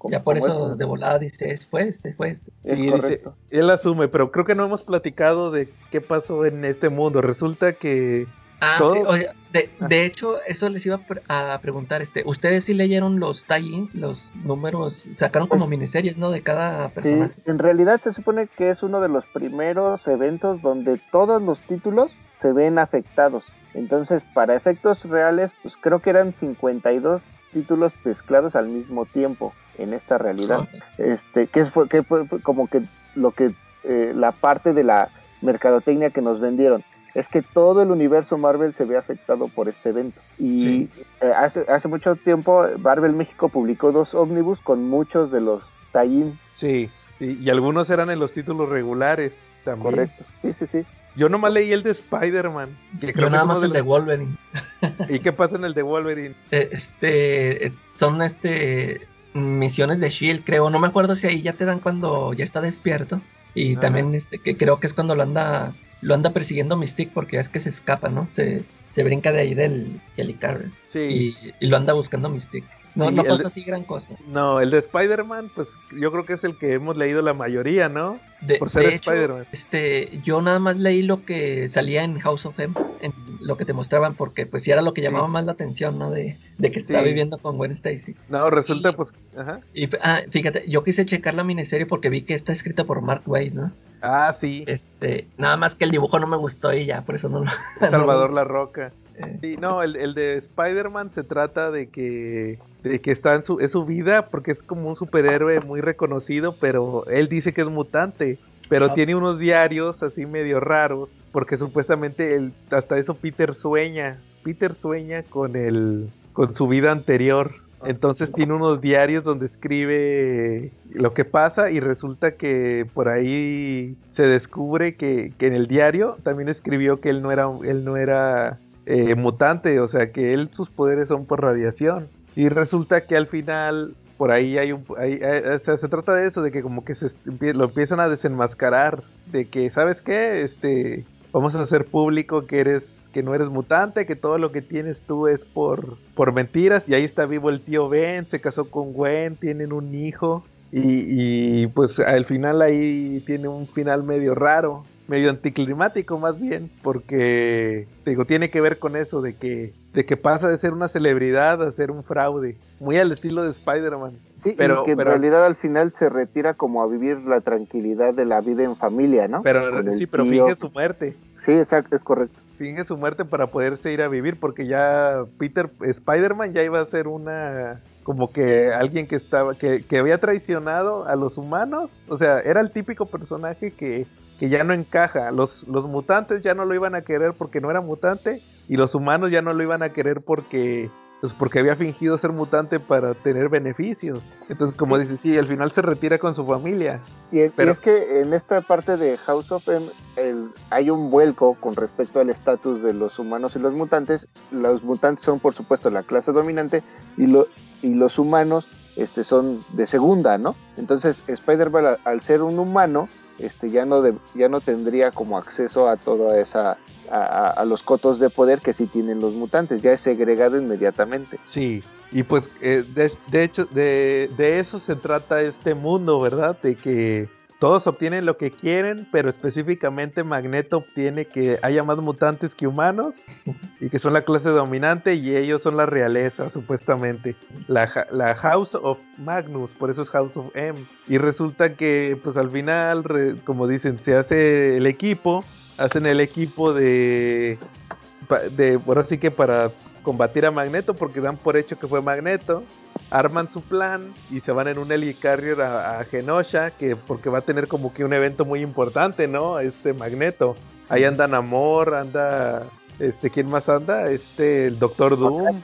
Como- ya por como eso es- de volada dice, "Es- fue este, fue este. Es Sí, dice-. Él asume, pero creo que no hemos platicado de qué pasó en este mundo. Resulta que Ah, Todo- sí, oye, de, Ah. de hecho, eso les iba a pre- a preguntar, este, ¿ustedes sí leyeron los tie-ins, los números, sacaron como Pues- miniseries, ¿no? De cada Sí, personaje. en realidad se supone que es uno de los primeros eventos donde todos los títulos se ven afectados. Entonces, para efectos reales, pues creo que eran 52 títulos mezclados al mismo tiempo en esta realidad. Este que fue que fue como que lo que eh, la parte de la mercadotecnia que nos vendieron es que todo el universo Marvel se ve afectado por este evento y Sí. eh, hace hace mucho tiempo Marvel México publicó dos ómnibus con muchos de los tie sí, sí, y algunos eran en los títulos regulares también. correcto sí sí sí Yo nomás leí el de Spider-Man. creo Yo que nada más el de Wolverine. ¿Y qué pasa en el de Wolverine? Este, son este misiones de Shield, creo. No me acuerdo si ahí ya te dan cuando ya está despierto. Y Ajá. también este que creo que es cuando lo anda lo anda persiguiendo Mystique porque es que se escapa, ¿no? Se, se brinca de ahí del Helicarrier. Sí. Y, y lo anda buscando Mystique. No, no pasa de- así gran cosa. No, el de Spider-Man, pues yo creo que es el que hemos leído la mayoría, ¿no? De, Por ser Spider-Man. este, yo nada más leí lo que salía en House of M, en lo que te mostraban, porque pues sí era lo que llamaba más la atención, ¿no? De, de que estaba Sí. viviendo con Gwen Stacy. No, resulta pues, ajá. Y ah, fíjate, yo quise checar la miniserie porque vi que está escrita por Mark Waid, ¿no? Ah, sí, Este, nada más que el dibujo no me gustó y ya, por eso no lo. Salvador no- La Roca. Sí, no, el, el de Spider-Man se trata de que, de que está en su, es su vida porque es como un superhéroe muy reconocido, pero él dice que es mutante, pero Ajá. tiene unos diarios así medio raros, porque supuestamente él, hasta eso Peter sueña, Peter sueña con el, con su vida anterior. Entonces tiene unos diarios donde escribe lo que pasa y resulta que por ahí se descubre que, que en el diario también escribió que él no era, él no era eh, mutante, o sea que él sus poderes son por radiación. Y resulta que al final por ahí hay un hay- hay- o sea, se trata de eso de que como que se lo empiezan a desenmascarar de que sabes qué este vamos a hacer público que eres que no eres mutante que todo lo que tienes tú es por por mentiras y ahí está vivo el tío Ben se casó con Gwen tienen un hijo y, y, pues al final ahí tiene un final medio raro medio anticlimático más bien porque digo tiene que ver con eso de que de que pasa de ser una celebridad a ser un fraude muy al estilo de Spider-Man Sí, Pero- y que en pero- realidad al final se retira como a vivir la tranquilidad de la vida en familia, ¿no? pero sí pero tío. finge su muerte Sí, exacto, es correcto. finge su muerte para poderse ir a vivir porque ya Peter Spider-Man ya iba a ser una como que alguien que estaba que, que había traicionado a los humanos o sea era el típico personaje que, que ya no encaja. Los, los mutantes ya no lo iban a querer porque no era mutante y los humanos ya no lo iban a querer porque pues porque había fingido ser mutante para tener beneficios. Entonces como dice sí al final se retira con su familia. Y, es- y Pero- es que en esta parte de House of M el- hay un vuelco con respecto al estatus de los humanos y los mutantes. Los mutantes son, por supuesto, la clase dominante y, lo, y los humanos este, son de segunda, ¿no? Entonces, Spider-Man, al, ser un humano, este, ya, no de- ya no tendría como acceso a toda esa. A los cotos de poder que sí tienen los mutantes, ya es segregado inmediatamente. Sí, y pues eh, de, de hecho de, de eso se trata este mundo, ¿verdad? De que todos obtienen lo que quieren, pero específicamente Magneto obtiene que haya más mutantes que humanos y que son la clase dominante y ellos son la realeza, supuestamente. La, la House of Magnus, por eso es House of M. Y resulta que pues al final, re- como dicen, se hace el equipo, hacen el equipo de de ahora sí que para combatir a Magneto porque dan por hecho que fue Magneto arman su plan y se van en un helicarrier a, a Genosha que porque va a tener como que un evento muy importante no este Magneto ahí anda Namor anda este quién más anda este el Doctor Doom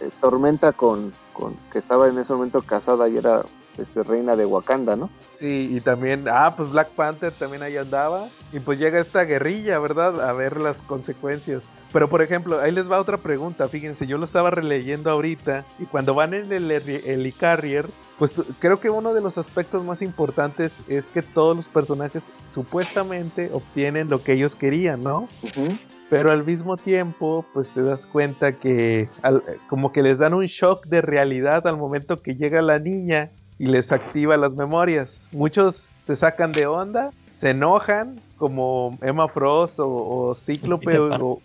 Eh, Tormenta con, con que estaba en ese momento casada y era este, reina de Wakanda, ¿no? Sí, y también, ah, pues Black Panther también ahí andaba. Y pues llega esta guerrilla, ¿verdad? A ver las consecuencias. Pero por ejemplo, ahí les va otra pregunta. Fíjense, yo lo estaba releyendo ahorita. Y cuando van en el heli- helicarrier, pues creo que uno de los aspectos más importantes es que todos los personajes supuestamente obtienen lo que ellos querían, ¿no? Ujú. Pero al mismo tiempo, pues te das cuenta que al- como que les dan un shock de realidad al momento que llega la niña y les activa las memorias. Muchos se sacan de onda, se enojan, como Emma Frost o, o Cíclope, o-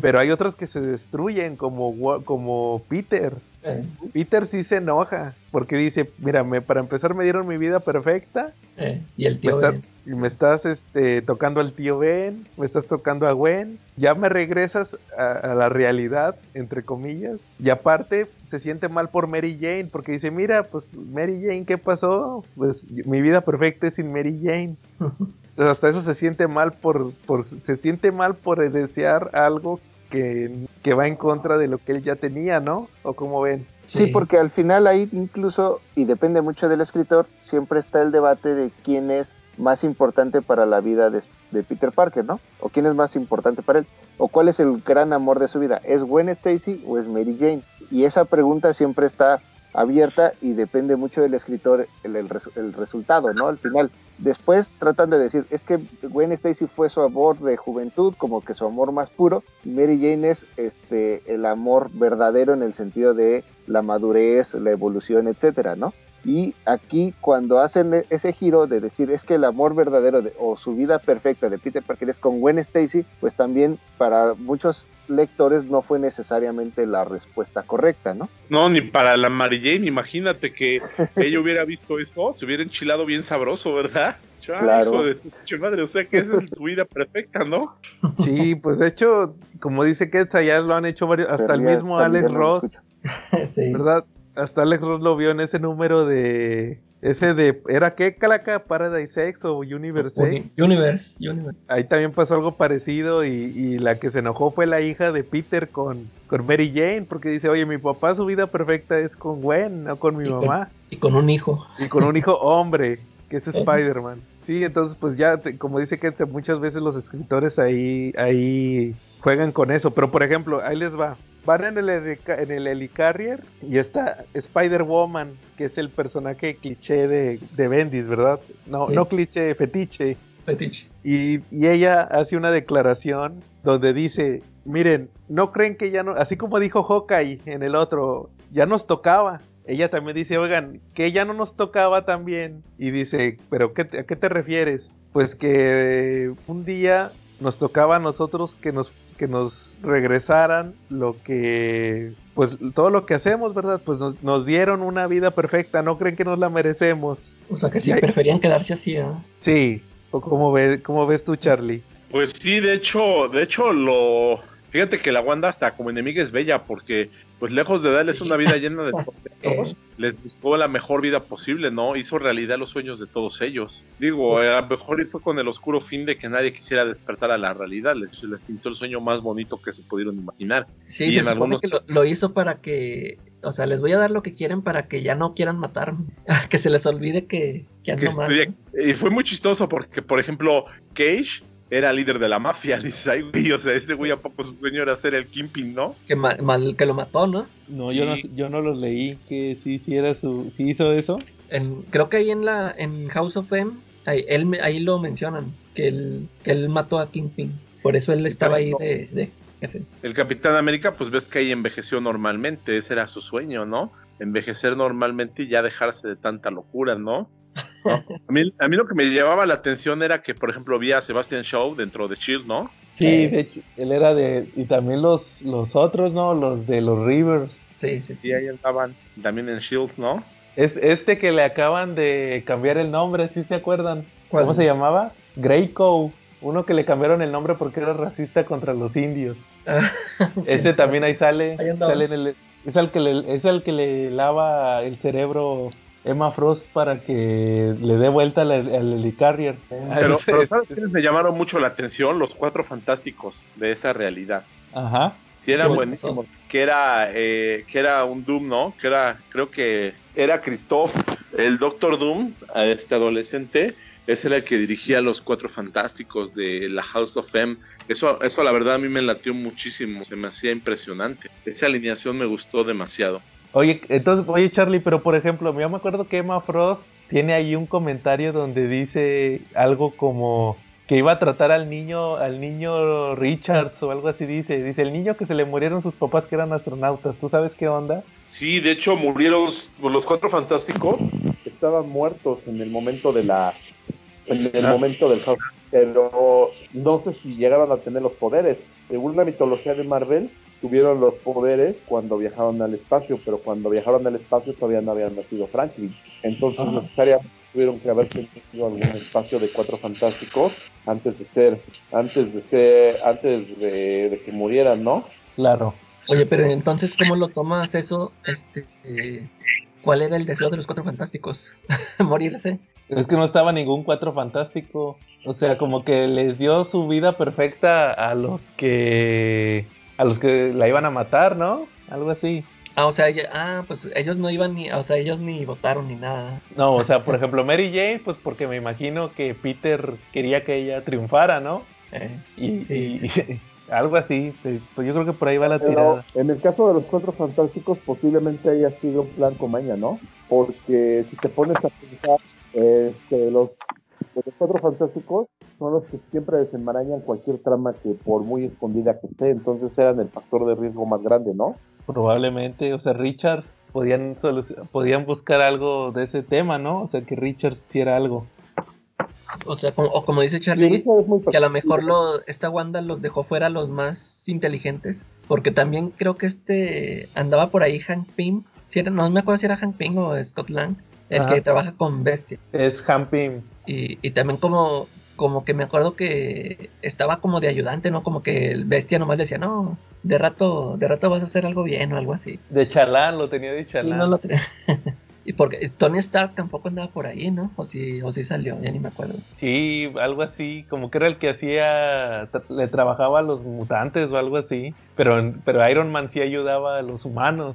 pero hay otros que se destruyen, como, como Peter. Eh, Peter sí se enoja, porque dice, mira, me- para empezar me dieron mi vida perfecta eh, y el me, tío está- Ben. y me estás este, tocando al tío Ben, me estás tocando a Gwen, ya me regresas a, a la realidad, entre comillas, y aparte se siente mal por Mary Jane, porque dice, mira, pues Mary Jane, ¿qué pasó? Pues mi vida perfecta es sin Mary Jane. Hasta eso se siente mal por, por se siente mal por desear algo que, que va en contra de lo que él ya tenía, ¿no? ¿O como ven? Sí, porque al final ahí incluso, y depende mucho del escritor, siempre está el debate de quién es más importante para la vida de, de Peter Parker, ¿no? O quién es más importante para él, o cuál es el gran amor de su vida, ¿es Gwen Stacy o es Mary Jane? Y esa pregunta siempre está abierta y depende mucho del escritor el, el el resultado, ¿no? Al final, Después tratan de decir, es que Gwen Stacy fue su amor de juventud, como que su amor más puro, Mary Jane es este, el amor verdadero en el sentido de la madurez, la evolución, etcétera, ¿no? Y aquí cuando hacen e- ese giro de decir es que el amor verdadero de- o su vida perfecta de Peter Parker es con Gwen Stacy, pues también para muchos lectores no fue necesariamente la respuesta correcta, ¿no? No, ni para la Mary Jane, imagínate que ella hubiera visto eso, se hubiera enchilado bien sabroso, ¿verdad? Claro. hijo de tu pinche madre, o sea que esa es tu vida perfecta, ¿no? Sí, pues de hecho, como dice Ketsa, ya lo han hecho varios, hasta el Pero mismo Alex Ross, sí. ¿verdad? Hasta Alex Ross lo vio en ese número de... Ese de... ¿Era qué, Calaca? ¿Paradise X o Universe X? Uni- Universe, Universe. Ahí también pasó algo parecido y, y la que se enojó fue la hija de Peter con, con Mary Jane porque dice, oye, mi papá su vida perfecta es con Gwen, no con mi Y con- mamá. Y con un hijo. Y con un hijo hombre, que es Ujú. Spider-Man. Sí, entonces pues ya, te- como dice que muchas veces los escritores ahí, ahí juegan con eso. Pero por ejemplo, ahí les va. Van en el, en el Helicarrier y está Spider-Woman, que es el personaje cliché de, de Bendis, ¿verdad? No, Sí. no cliché, fetiche. Fetiche. Y, y ella hace una declaración donde dice, miren, no creen que ya no, así como dijo Hawkeye en el otro, ya nos tocaba. Ella también dice, oigan, que ya no nos tocaba también. Y dice, pero ¿qué te- ¿a qué te refieres? Pues que un día nos tocaba a nosotros que nos, que nos regresaran lo que, pues todo lo que hacemos, ¿verdad? Pues nos, nos dieron una vida perfecta, ¿no creen que nos la merecemos? O sea que sí preferían quedarse así, ¿ah? Sí, ¿o cómo ves, cómo ves tú, Charlie? Pues sí, de hecho, de hecho lo fíjate que la Wanda hasta como enemiga es bella porque pues lejos de darles una vida llena de tormentos, les buscó la mejor vida posible, ¿no? Hizo realidad los sueños de todos ellos. Digo, a lo mejor fue con el oscuro fin de que nadie quisiera despertar a la realidad, les, les pintó el sueño más bonito que se pudieron imaginar. Sí, Y se en supone algunos- que lo, lo hizo para que, o sea, les voy a dar lo que quieren para que ya no quieran matarme, que se les olvide que, que Que ando mal. estudia- y fue muy chistoso porque, por ejemplo, Cage era líder de la mafia, dices, ay, güey, o sea, ese güey a poco su sueño era ser el Kingpin, ¿no? Que, ma- mal, que lo mató, ¿no? No, Sí. yo no, yo no los leí que sí, sí era su, sí hizo eso. En- creo que ahí en la en House of M, ahí, él, ahí lo mencionan, que él, que él mató a Kingpin. Por eso él estaba ahí de, de jefe. El Capitán América, pues ves que ahí envejeció normalmente, ese era su sueño, ¿no? Envejecer normalmente y ya dejarse de tanta locura, ¿no? ¿No? A, mí, a mí lo que me llevaba la atención era que, por ejemplo, vi a Sebastian Shaw dentro de Shield, ¿no? Sí, Eh. de hecho, él era de, y también los, los otros, ¿no? Los de los Rivers. Sí, sí. Y ahí andaban también en Shield, ¿no? Es este que le acaban de cambiar el nombre, ¿sí se acuerdan? ¿Cuál? ¿Cómo se llamaba? Greycoat. Uno que le cambiaron el nombre porque era racista contra los indios. Ese también ahí sale. Ahí andaba. sale en el- es, el que le, es el que le lava el cerebro Emma Frost para que le dé vuelta al, helicarrier. Pero, pero ¿sabes quiénes me llamaron mucho la atención? Los cuatro fantásticos de esa realidad. Ajá. Sí, eran buenísimos. Que era, eh, que era un Doom, ¿no? Que era, creo que era Christoph, el Doctor Doom, a este adolescente. Ese era el que dirigía los cuatro fantásticos de la House of M. Eso, eso la verdad a mí me latió muchísimo, se me hacía impresionante. Esa alineación me gustó demasiado. Oye, entonces, oye Charlie, pero por ejemplo, yo me acuerdo que Emma Frost tiene ahí un comentario donde dice algo como que iba a tratar al niño, al niño Richards o algo así dice, dice el niño que se le murieron sus papás que eran astronautas, ¿tú sabes qué onda? Sí, de hecho murieron los cuatro fantásticos. Estaban muertos en el momento de la, en el momento del House, pero no sé si llegaron a tener los poderes. Según la mitología de Marvel, tuvieron los poderes cuando viajaron al espacio, pero cuando viajaron al espacio todavía no habían nacido Franklin. Entonces Ajá. necesariamente tuvieron que haber tenido algún espacio de cuatro fantásticos antes de ser, antes de ser, antes de, de que murieran, ¿no? Claro. Oye, pero entonces, ¿cómo lo tomas eso? Este, eh, ¿Cuál era el deseo de los cuatro fantásticos? ¿Morirse? Es que no estaba ningún cuatro fantástico. O sea, como que les dio su vida perfecta a los que a los que la iban a matar, ¿no? Algo así. Ah, o sea, ya- ah, pues ellos no iban ni, o sea, ellos ni votaron ni nada. No, o sea, por ejemplo, Mary Jane, pues porque me imagino que Peter quería que ella triunfara, ¿no? Eh, Y, Sí, y- algo así. Pues yo creo que por ahí va la Pero tirada. en el caso de los cuatro fantásticos, posiblemente haya sido un plan con maña, ¿no? Porque si te pones a pensar, este, los, los cuatro fantásticos son los que siempre desenmarañan cualquier trama que por muy escondida que esté, entonces eran el factor de riesgo más grande, ¿no? Probablemente, o sea, Richards podían, podían buscar algo de ese tema, ¿no? O sea, que Richards hiciera algo. O sea, como, o como dice Charlie, que a lo mejor lo, esta Wanda los dejó fuera los más inteligentes. Porque también creo que este andaba por ahí Hank Pym. Si era, no me acuerdo si era Hank Pym o Scott Lang, el Ajá. que trabaja con Bestia. Es Hampim. Y, y también como, como que me acuerdo que estaba como de ayudante, ¿no? Como que el Bestia nomás decía, no, de rato, de rato vas a hacer algo bien o algo así. De Chalán, lo tenía de Sí, Chalán. no lo tenía. y porque Tony Stark tampoco andaba por ahí, ¿no? O si, o si salió, ya ni me acuerdo. Sí, algo así, como que era el que hacía, le trabajaba a los mutantes o algo así, pero, pero Iron Man sí ayudaba a los humanos.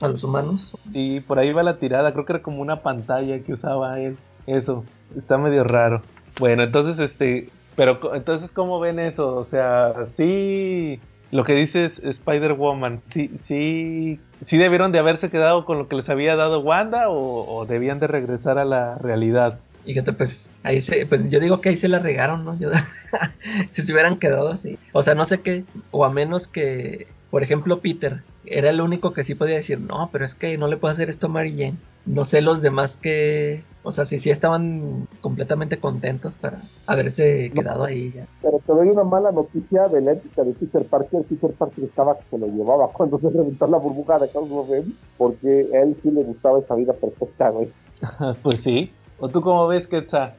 A los humanos. Sí, por ahí va la tirada, creo que era como una pantalla que usaba él. Eso, está medio raro. Bueno, entonces, este, pero entonces, ¿cómo ven eso? O sea, sí, lo que dice Spider-Woman, sí, sí, sí debieron de haberse quedado con lo que les había dado Wanda o, debían de regresar a la realidad. Fíjate, pues ahí se, pues yo digo que ahí se la regaron, ¿no? Si se hubieran quedado así. O sea, no sé qué, o a menos que, por ejemplo, Peter era el único que sí podía decir, no, pero es que no le puedo hacer esto a Mary Jane. No sé los demás que, o sea, si sí estaban completamente contentos para haberse quedado ahí ya. Pero te doy una mala noticia de la ética de Peter Parker. Peter Parker estaba que se lo llevaba cuando se reventó la burbuja de porque a él sí le gustaba esa vida perfecta, güey. pues sí. ¿O tú cómo ves, Quetzal?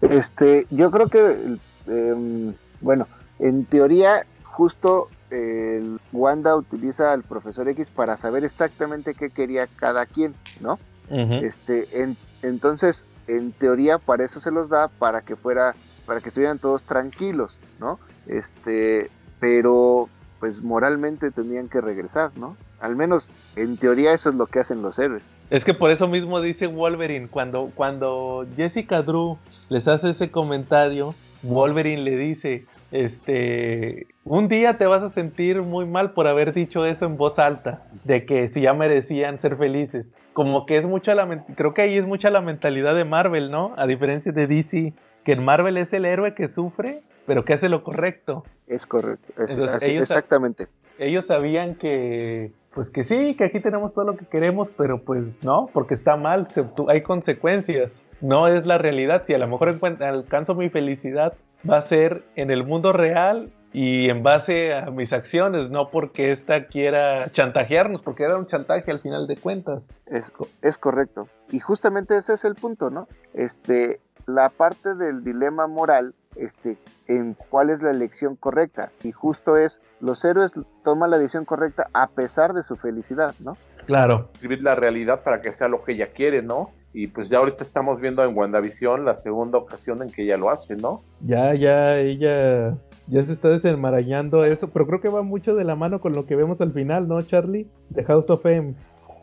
Este, yo creo que, em, bueno, en teoría, justo el Wanda utiliza al profesor X para saber exactamente qué quería cada quien, ¿no? Este, en- entonces, en teoría, para eso se los da, para que fuera, para que estuvieran todos tranquilos, ¿no? Este, pero, pues moralmente tenían que regresar, ¿no? Al menos, en teoría, eso es lo que hacen los héroes. Es que por eso mismo dice Wolverine, cuando, cuando Jessica Drew les hace ese comentario, Wolverine le dice, este, un día te vas a sentir muy mal por haber dicho eso en voz alta, de que si ya merecían ser felices. Como que es mucha la, creo que ahí es mucha la mentalidad de Marvel, ¿no? A diferencia de DC, que en Marvel es el héroe que sufre, pero que hace lo correcto. Es correcto. es- Entonces, así- ellos- exactamente. ellos sabían que, pues que sí, que aquí tenemos todo lo que queremos, pero pues no, porque está mal, se hay consecuencias. No es la realidad. Si a lo mejor alcanzo mi felicidad, va a ser en el mundo real y en base a mis acciones, no porque esta quiera chantajearnos, porque era un chantaje al final de cuentas. Es, es correcto. Y justamente ese es el punto, ¿no? Este, la parte del dilema moral, este, en cuál es la elección correcta. Y justo es, los héroes toman la decisión correcta a pesar de su felicidad, ¿no? Claro. Escribir la realidad para que sea lo que ella quiere, ¿no? Y pues ya ahorita estamos viendo en WandaVision la segunda ocasión en que ella lo hace, ¿no? Ya, ya, ella ya se está desenmarañando eso, pero creo que va mucho de la mano con lo que vemos al final, ¿no, Charlie? De House of M.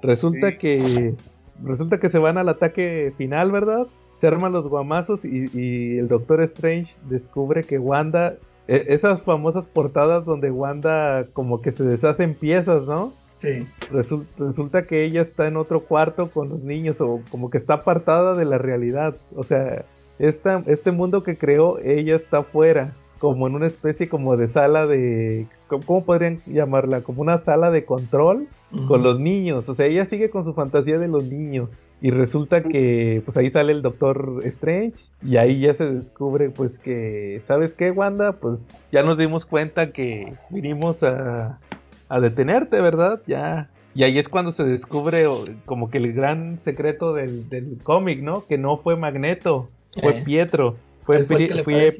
Resulta Sí. que resulta que se van al ataque final, ¿verdad? Se arman los guamazos y, y el Doctor Strange descubre que Wanda, e- esas famosas portadas donde Wanda como que se deshace en piezas, ¿no? Sí. Resul- resulta que ella está en otro cuarto con los niños o como que está apartada de la realidad. O sea, esta, este mundo que creó, ella está fuera, como en una especie como de sala de... ¿Cómo podrían llamarla? Como una sala de control con los niños. O sea, ella sigue con su fantasía de los niños. Y resulta que pues ahí sale el Doctor Strange y ahí ya se descubre pues que, ¿sabes qué, Wanda? Pues ya nos dimos cuenta que vinimos a, a detenerte, ¿verdad? Ya. Y ahí es cuando se descubre como que el gran secreto del, del cómic, ¿no? Que no fue Magneto, fue Eh. Pietro. Fue, fue fue-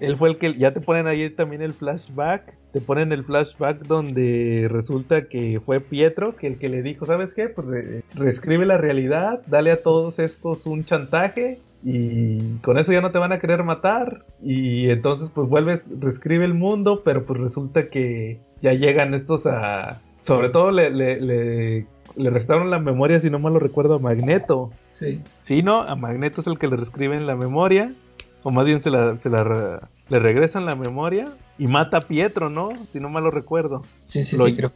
él fue el que ya te ponen ahí también el flashback. Te ponen el flashback donde resulta que fue Pietro que el que le dijo, ¿sabes qué? Pues re- reescribe la realidad, dale a todos estos un chantaje y con eso ya no te van a querer matar. Y entonces pues vuelves, reescribe el mundo, pero pues resulta que ya llegan estos a... Sobre todo le, le, le, le restaron la memoria, si no mal lo recuerdo, a Magneto. Sí. Sí, ¿no? A Magneto es el que le reescriben la memoria. O más bien se la, se la le regresan la memoria. Y mata a Pietro, ¿no? Si no mal lo recuerdo. Sí, sí, Lo- sí, creo.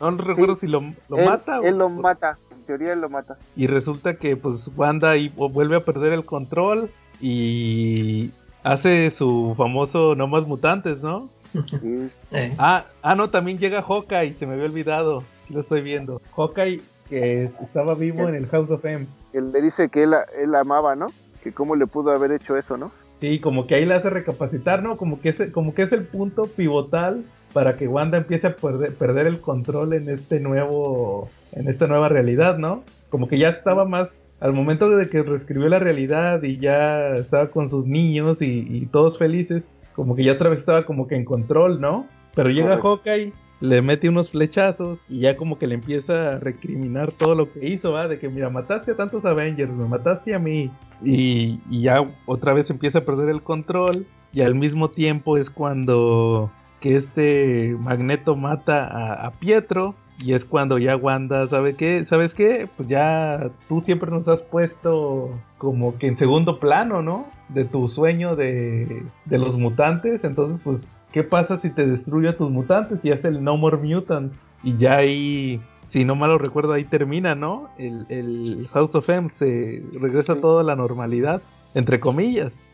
No recuerdo Sí. si lo, lo él, mata. o- Él lo mata, en teoría él lo mata. Y resulta que pues Wanda ahí vuelve a perder el control. y hace su famoso No Más Mutantes, ¿no? Sí. Eh, Ah, ah, no, también llega Hawkeye, se me había olvidado. Aquí lo estoy viendo. Hawkeye que estaba vivo en el House of M. Él le dice que él, él amaba, ¿no? Que cómo le pudo haber hecho eso, ¿no? Sí, como que ahí le hace recapacitar, ¿no? Como que es, como que es el punto pivotal para que Wanda empiece a perder, perder el control en este nuevo, en esta nueva realidad, ¿no? Como que ya estaba más, al momento de que reescribió la realidad y ya estaba con sus niños y, y todos felices, como que ya otra vez estaba como que en control, ¿no? Pero llega. Hawkeye, le mete unos flechazos y ya como que le empieza a recriminar todo lo que hizo, ¿va? De que mira, mataste a tantos Avengers, me mataste a mí. Y, ya otra vez empieza a perder el control y al mismo tiempo es cuando que este Magneto mata a, Pietro y es cuando ya Wanda sabe qué, ¿sabes qué? Pues ya tú siempre nos has puesto como que en segundo plano, ¿no? De tu sueño de, de los mutantes, entonces pues ¿qué pasa si te destruye a tus mutantes y hace el No More Mutants? Y ya ahí, si no mal lo recuerdo, ahí termina, ¿no? El, el House of M se regresa Sí. todo a la normalidad, entre comillas.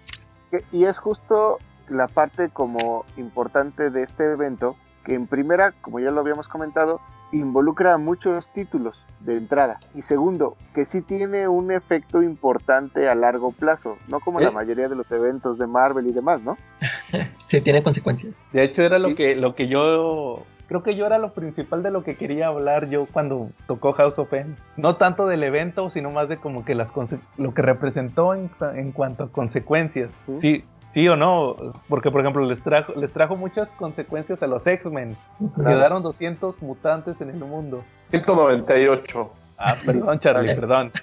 Y es justo la parte como importante de este evento, que en primera, como ya lo habíamos comentado, involucra a muchos títulos de entrada. Y segundo, que sí tiene un efecto importante a largo plazo, no como la ¿Eh? mayoría de los eventos de Marvel y demás, ¿no? sí, tiene consecuencias. De hecho, era lo Sí. que, lo que yo. Creo que yo era lo principal de lo que quería hablar yo cuando tocó House of M. No tanto del evento, sino más de como que las conse- lo que representó en, en cuanto a consecuencias. Sí. Sí, sí o no. Porque, por ejemplo, les trajo, les trajo muchas consecuencias a los X-Men. Claro. Quedaron 200 mutantes en el mundo. 198. Ah, perdón, Charlie, perdón.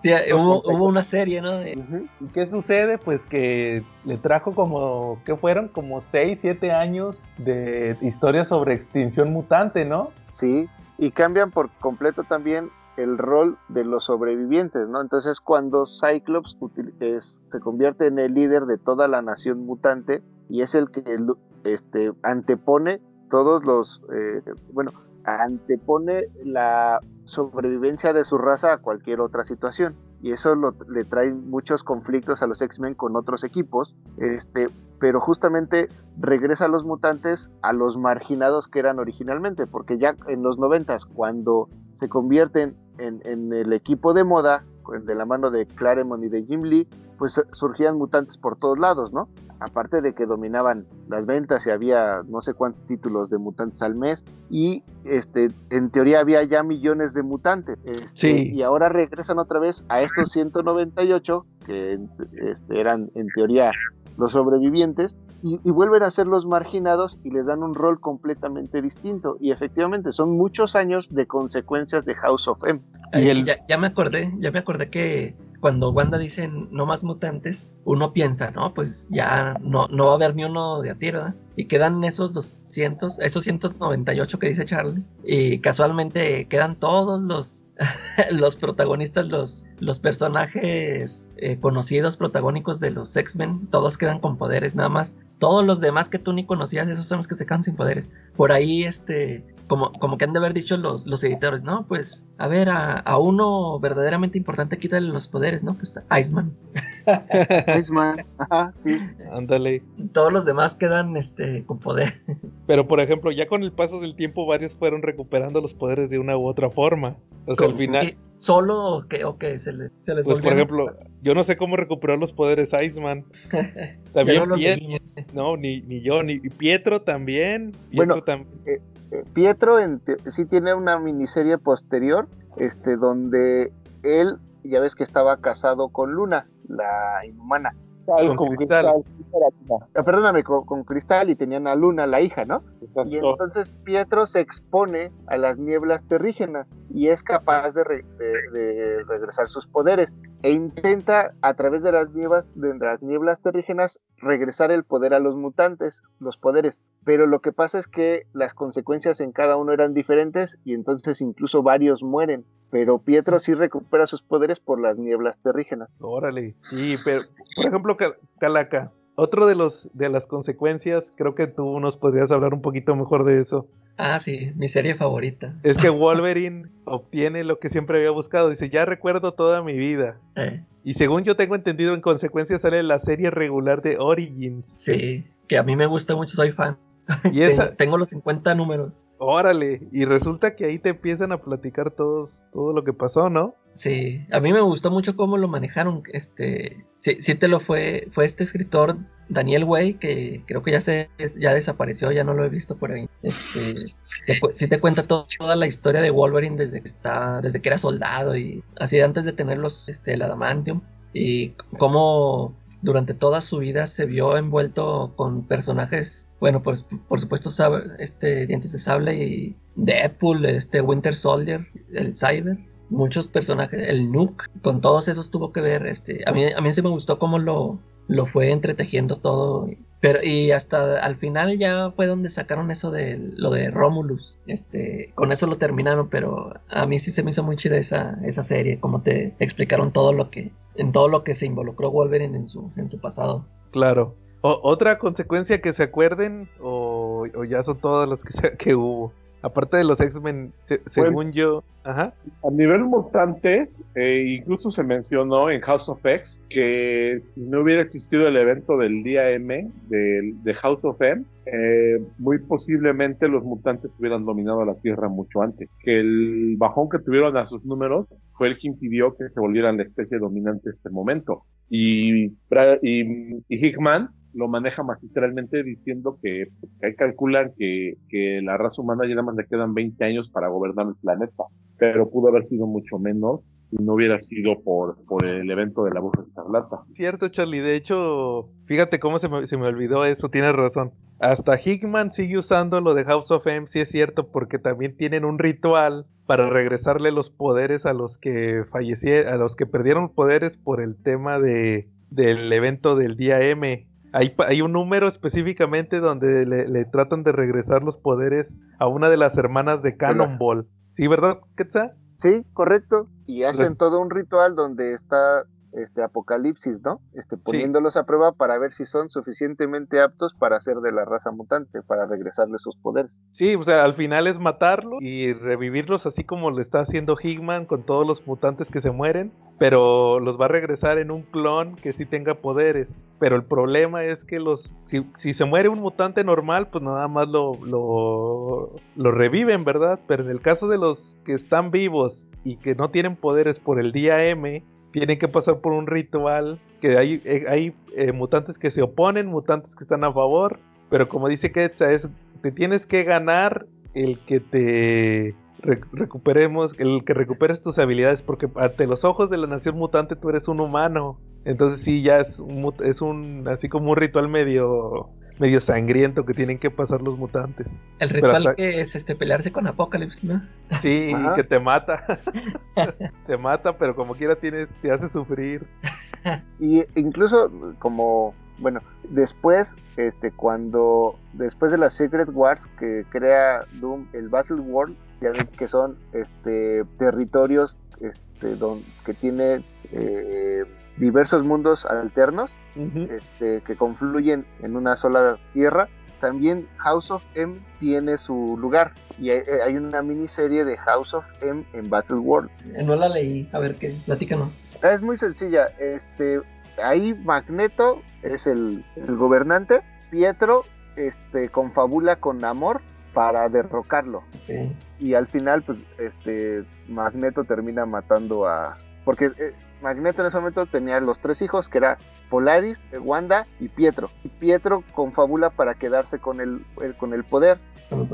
Sí, hubo, hubo una serie, ¿no? De- Ujú. ¿Y qué sucede? Pues que le trajo como, ¿qué fueron? Como 6, 7 años de historia sobre extinción mutante, ¿no? Sí, y cambian por completo también el rol de los sobrevivientes, ¿no? Entonces cuando Cyclops se convierte en el líder de toda la nación mutante y es el que este, antepone todos los, eh, bueno, antepone la sobrevivencia de su raza a cualquier otra situación. Y eso le trae muchos conflictos a los X-Men con otros equipos, este, pero justamente regresa a los mutantes a los marginados que eran originalmente, porque ya en los noventas, cuando se convierten en, en el equipo de moda, con- de la mano de Claremont y de Jim Lee, pues eh, surgían mutantes por todos lados, ¿no? Aparte de que dominaban las ventas y había no sé cuántos títulos de mutantes al mes, y este, en teoría había ya millones de mutantes. este, Sí. Y ahora regresan otra vez a estos 198, que este, eran en teoría los sobrevivientes, y, y vuelven a ser los marginados y les dan un rol completamente distinto. Y efectivamente son muchos años de consecuencias de House of M. Y Ay, el- ya, ya me acordé, ya me acordé que cuando Wanda dice no más mutantes, uno piensa, no, pues ya no, no va a haber ni uno de a tiro, ¿verdad? Y quedan esos 200, esos 198 que dice Charlie, y casualmente quedan todos los, los protagonistas, los, los personajes eh, conocidos, protagónicos de los X-Men, todos quedan con poderes, nada más. Todos los demás que tú ni conocías, esos son los que se quedan sin poderes. Por ahí, este, como, como que han de haber dicho los, los editores, no, pues, a ver, a, a uno verdaderamente importante quítale los poderes, ¿no? Pues a Iceman. Iceman, ajá, sí. Ándale. Todos los demás quedan este, con poder. Pero por ejemplo, ya con el paso del tiempo varios fueron recuperando los poderes de una u otra forma. O sea, al Con- final, que Solo o que, o que se, les se les pues por ejemplo, yo no sé cómo recuperó los poderes Iceman. También no ni, ni yo, ni Pietro también. Pietro Bueno, tam- Eh, Pietro en te- sí tiene una miniserie posterior, este, donde él, ya ves que estaba casado con Luna, la inhumana. Con Con Cristal. Ah, perdóname, con, con Cristal y tenían a Luna, la hija, ¿no? Y entonces Pietro se expone a las nieblas terrígenas y es capaz de, re- de- de regresar sus poderes e intenta a través de las nieblas, de las nieblas terrígenas regresar el poder a los mutantes, los poderes. Pero lo que pasa es que las consecuencias en cada uno eran diferentes y entonces incluso varios mueren. Pero Pietro sí recupera sus poderes por las nieblas terrígenas. Órale. Sí, pero por ejemplo, Cal- Calaca, otro de los de las consecuencias, creo que tú nos podrías hablar un poquito mejor de eso. Ah, sí, mi serie favorita. Es que Wolverine obtiene lo que siempre había buscado. Dice, ya recuerdo toda mi vida. Eh, Y según yo tengo entendido, en consecuencia sale la serie regular de Origins. sí, que a mí me gusta mucho, soy fan. Y esa, Ten- Tengo los 50 números. órale, y resulta que ahí te empiezan a platicar todos, todo lo que pasó, ¿no? Sí, a mí me gustó mucho cómo lo manejaron. Este, sí, sí te lo fue, fue este escritor Daniel Way que creo que ya se, ya desapareció, ya no lo he visto por ahí. Este, te sí te cuenta to- toda la historia de Wolverine desde que está, desde que era soldado y así antes de tener los, este, el adamantium y cómo durante toda su vida se vio envuelto con personajes, bueno, pues por supuesto este Dientes de Sable y Deadpool, este Winter Soldier, el Cyber, muchos personajes, el Nuke, con todos esos tuvo que ver, este, a mí, a mí sí me gustó cómo lo, lo fue entretejiendo todo, pero y hasta al final ya fue donde sacaron eso de lo de Romulus, este, con eso lo terminaron, pero a mí sí se me hizo muy chida esa, esa serie, como te explicaron todo lo que, en todo lo que se involucró Wolverine en su, en su pasado. Claro. O- ¿Otra consecuencia que se acuerden? ¿O, o ya son todas las que, se- que hubo? Aparte de los X-Men, se- según yo. Ajá. A nivel mutantes, eh, incluso se mencionó en House of X que si no hubiera existido el evento del día M del- de, House of M, eh, muy posiblemente los mutantes hubieran dominado la Tierra mucho antes. Que el bajón que tuvieron a sus números fue el que impidió que se volvieran la especie dominante en este momento. Y, y Hickman lo maneja magistralmente diciendo que, que calculan que, que la raza humana ya nada más le quedan 20 años para gobernar el planeta pero pudo haber sido mucho menos si no hubiera sido por, por el evento de la bruja escarlata. Cierto, Charlie. De hecho, fíjate cómo se me, se me olvidó eso. Tienes razón. Hasta Hickman sigue usando lo de House of M, sí es cierto, porque también tienen un ritual para regresarle los poderes a los que fallecieron, a los que perdieron poderes por el tema de, del evento del día M. Hay, hay un número específicamente donde le, le tratan de regresar los poderes a una de las hermanas de Cannonball. ¿Sí, verdad, Quetzal? Sí, correcto. Y hacen todo un ritual donde está este Apocalipsis, ¿no? Este poniéndolos a prueba para ver si son suficientemente aptos para ser de la raza mutante, para regresarle sus poderes. Sí, o sea, al final es matarlos y revivirlos así como lo está haciendo Hickman con todos los mutantes que se mueren, pero los va a regresar en un clon que sí tenga poderes. Pero el problema es que los si, si se muere un mutante normal, pues nada más lo, lo, lo reviven, ¿verdad? Pero en el caso de los que están vivos y que no tienen poderes por el día M, tienen que pasar por un ritual que hay, eh, hay eh, mutantes que se oponen, mutantes que están a favor, pero como dice Quetzal, es te tienes que ganar el que te re- recuperemos, el que recuperes tus habilidades, porque ante los ojos de la nación mutante tú eres un humano. Entonces sí, ya es es un así como un ritual medio medio sangriento que tienen que pasar los mutantes. El ritual hasta- que es este pelearse con Apocalypse, ¿no? Sí, Ajá. que te mata. te mata, pero como quiera tienes, te hace sufrir. Y incluso como, bueno, después, este, cuando, después de las Secret Wars que crea Doom, el Battle World, ya ven que son, este, territorios, este, don, que tiene eh, diversos mundos alternos, este, que confluyen en una sola tierra. También House of M tiene su lugar y hay, eh, hay una miniserie de House of M en Battle World. Eh, No la leí, a ver qué, platícanos. Es muy sencilla. Este, ahí Magneto es el, el gobernante. Pietro este, confabula con Namor para derrocarlo. Y al final, pues, este, Magneto termina matando a. Porque eh, Magneto en ese momento tenía los tres hijos, que era Polaris, eh, Wanda y Pietro. Y Pietro confabula para quedarse con el, el- con el poder.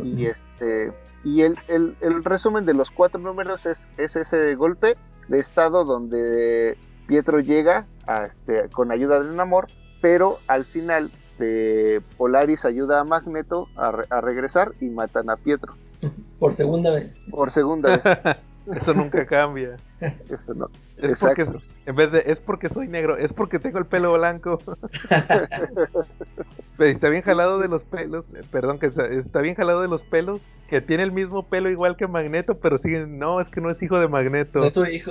Y este. Y el, el, el resumen de los cuatro números es, es ese golpe de estado donde Pietro llega a, este, con ayuda del amor, pero al final de Polaris ayuda a Magneto a, re- a regresar y matan a Pietro Por segunda vez. por segunda vez. Eso nunca cambia. Eso no. Es Exacto. porque, en vez de, es porque soy negro, es porque tengo el pelo blanco. Pero está bien jalado de los pelos, eh, perdón, que está, está bien jalado de los pelos, que tiene el mismo pelo igual que Magneto, pero siguen, no, es que no es hijo de Magneto. No es su hijo.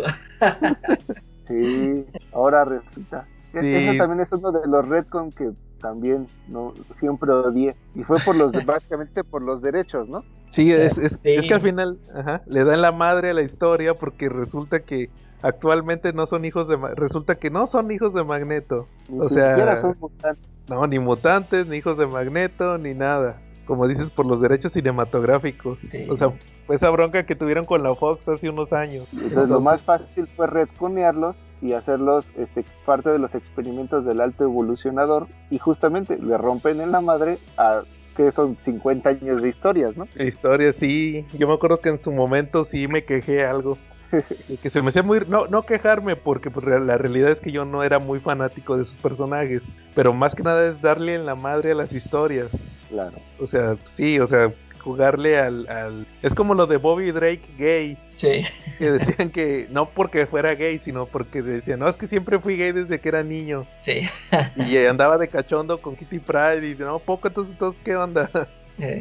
Sí, ahora resulta. E- Sí. Eso también es uno de los retcon que también no siempre odié. Y fue por los, básicamente por los derechos, ¿no? Sí, es, es, Sí. es que al final ajá, le dan la madre a la historia porque resulta que actualmente no son hijos de... Resulta que no son hijos de Magneto. Ni O sea- son mutantes. No, ni mutantes, ni hijos de Magneto, ni nada. Como dices, por los derechos cinematográficos. Sí. O sea, fue esa bronca que tuvieron con la Fox hace unos años. Entonces lo más fácil fue retconearlos y hacerlos este, parte de los experimentos del alto evolucionador y justamente le rompen en la madre a que son 50 años de historias, ¿no? La historia, sí. Yo me acuerdo que en su momento sí me quejé algo. Que se me hacía muy... No, no quejarme porque pues, la realidad es que yo no era muy fanático de sus personajes. Pero más que nada es darle en la madre a las historias. Claro. O sea, sí, o sea, jugarle al... al... Es como lo de Bobby Drake gay. Sí. Que decían que no porque fuera gay, sino porque decían, no, es que siempre fui gay desde que era niño. Sí. Y andaba de cachondo con Kitty Pride y no, poco, entonces, entonces ¿qué onda?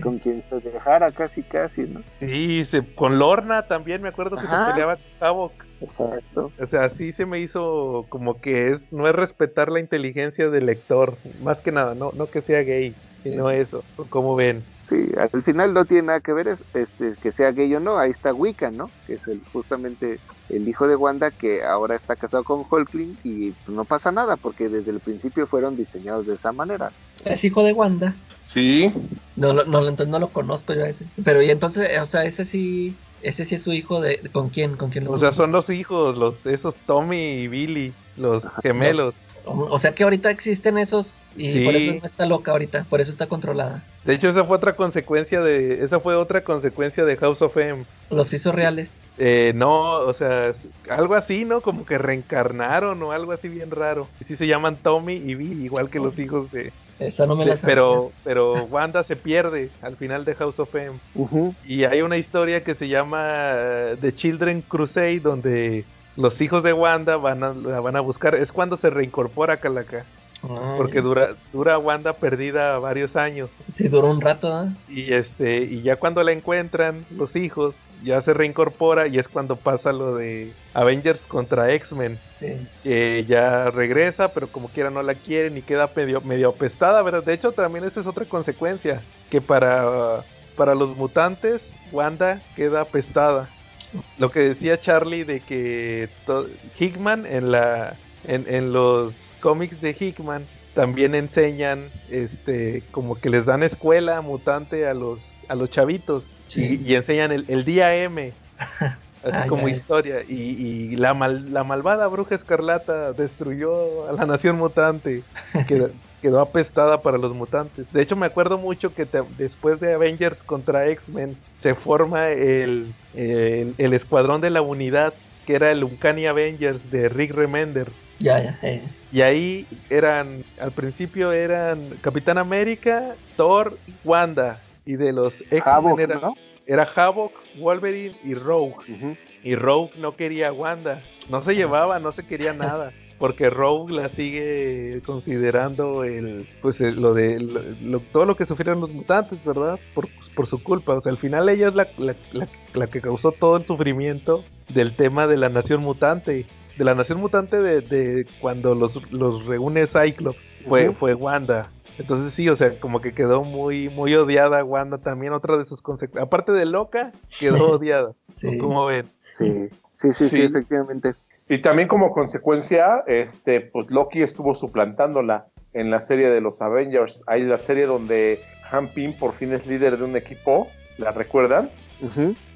Con quien se dejara casi casi, ¿no? Sí, se, con Lorna también me acuerdo que Ajá. se peleaba con Havok. Exacto. O sea, sí se me hizo como que es, no es respetar la inteligencia del lector, más que nada, no, no que sea gay, sino eso, como ven. Sí, al final no tiene nada que ver es, este, que sea gay o no. Ahí está Wiccan, ¿no? Que es el, justamente el hijo de Wanda que ahora está casado con Hulkling y pues, no pasa nada porque desde el principio fueron diseñados de esa manera. es hijo de Wanda. Sí, No, lo- no, lo- entonces no lo conozco yo a ese. Pero y entonces, o sea, ese sí, ese sí es su hijo de, ¿con quién? ¿Con quién lo O sea, son los hijos, los esos Tommy y Billy, los gemelos. O sea que ahorita existen esos y Sí. por eso no está loca ahorita, por eso está controlada. De hecho, esa fue otra consecuencia de, esa fue otra consecuencia de House of M. Los hizo reales. Eh, no, o sea, algo así, ¿no? Como que reencarnaron o algo así bien raro. Y sí se llaman Tommy y Billy, igual que los hijos de... Esa no me la sabía. pero, pero Wanda se pierde al final de House of M. Y hay una historia que se llama eh, The Children Crusade, donde los hijos de Wanda van a, la van a buscar. Es cuando se reincorpora Calaca, Ah, porque dura, dura Wanda perdida varios años. Sí, duró un rato, ¿ah? Y este, y ya cuando la encuentran, los hijos, ya se reincorpora y es cuando pasa lo de Avengers contra X-Men. Sí. Que ya regresa, pero como quiera no la quieren y queda medio, medio apestada, ¿verdad? De hecho, también esa es otra consecuencia, que para, para los mutantes, Wanda queda apestada. Lo que decía Charlie de que Hickman en la en, en los cómics de Hickman también enseñan este como que les dan escuela mutante a los a los chavitos Sí. y, y enseñan el, el día M así Ah, como historia y, y la mal- la malvada bruja escarlata destruyó a la nación mutante quedó, quedó apestada para los mutantes de hecho me acuerdo mucho que te- después de Avengers contra X-Men se forma el, el, el escuadrón de la unidad que era el Uncanny Avengers de Rick Remender Ya, ya. eh. y ahí eran, al principio eran Capitán América, Thor, Wanda. Y de los X-Men era, ¿no? Era Havoc, Wolverine y Rogue. Y Rogue no quería a Wanda. No se llevaba, no se quería nada. Porque Rogue la sigue considerando el, pues el- lo de lo- lo- todo lo que sufrieron los mutantes, ¿verdad? Por, por su culpa. O sea, al final ella es la, la- la- la que causó todo el sufrimiento del tema de la nación mutante. De la nación mutante de, de cuando los, los reúne Cyclops. Fue, Ujú. fue Wanda. Entonces sí, o sea, como que quedó muy, muy odiada Wanda también. Otra de sus consecuencias. Aparte de loca, quedó odiada. Sí. Como ven? Sí, sí, sí, sí, Sí. efectivamente. Y también como consecuencia, este, pues Loki estuvo suplantándola en la serie de los Avengers. Hay la serie donde Han Pym por fin es líder de un equipo, ¿la recuerdan?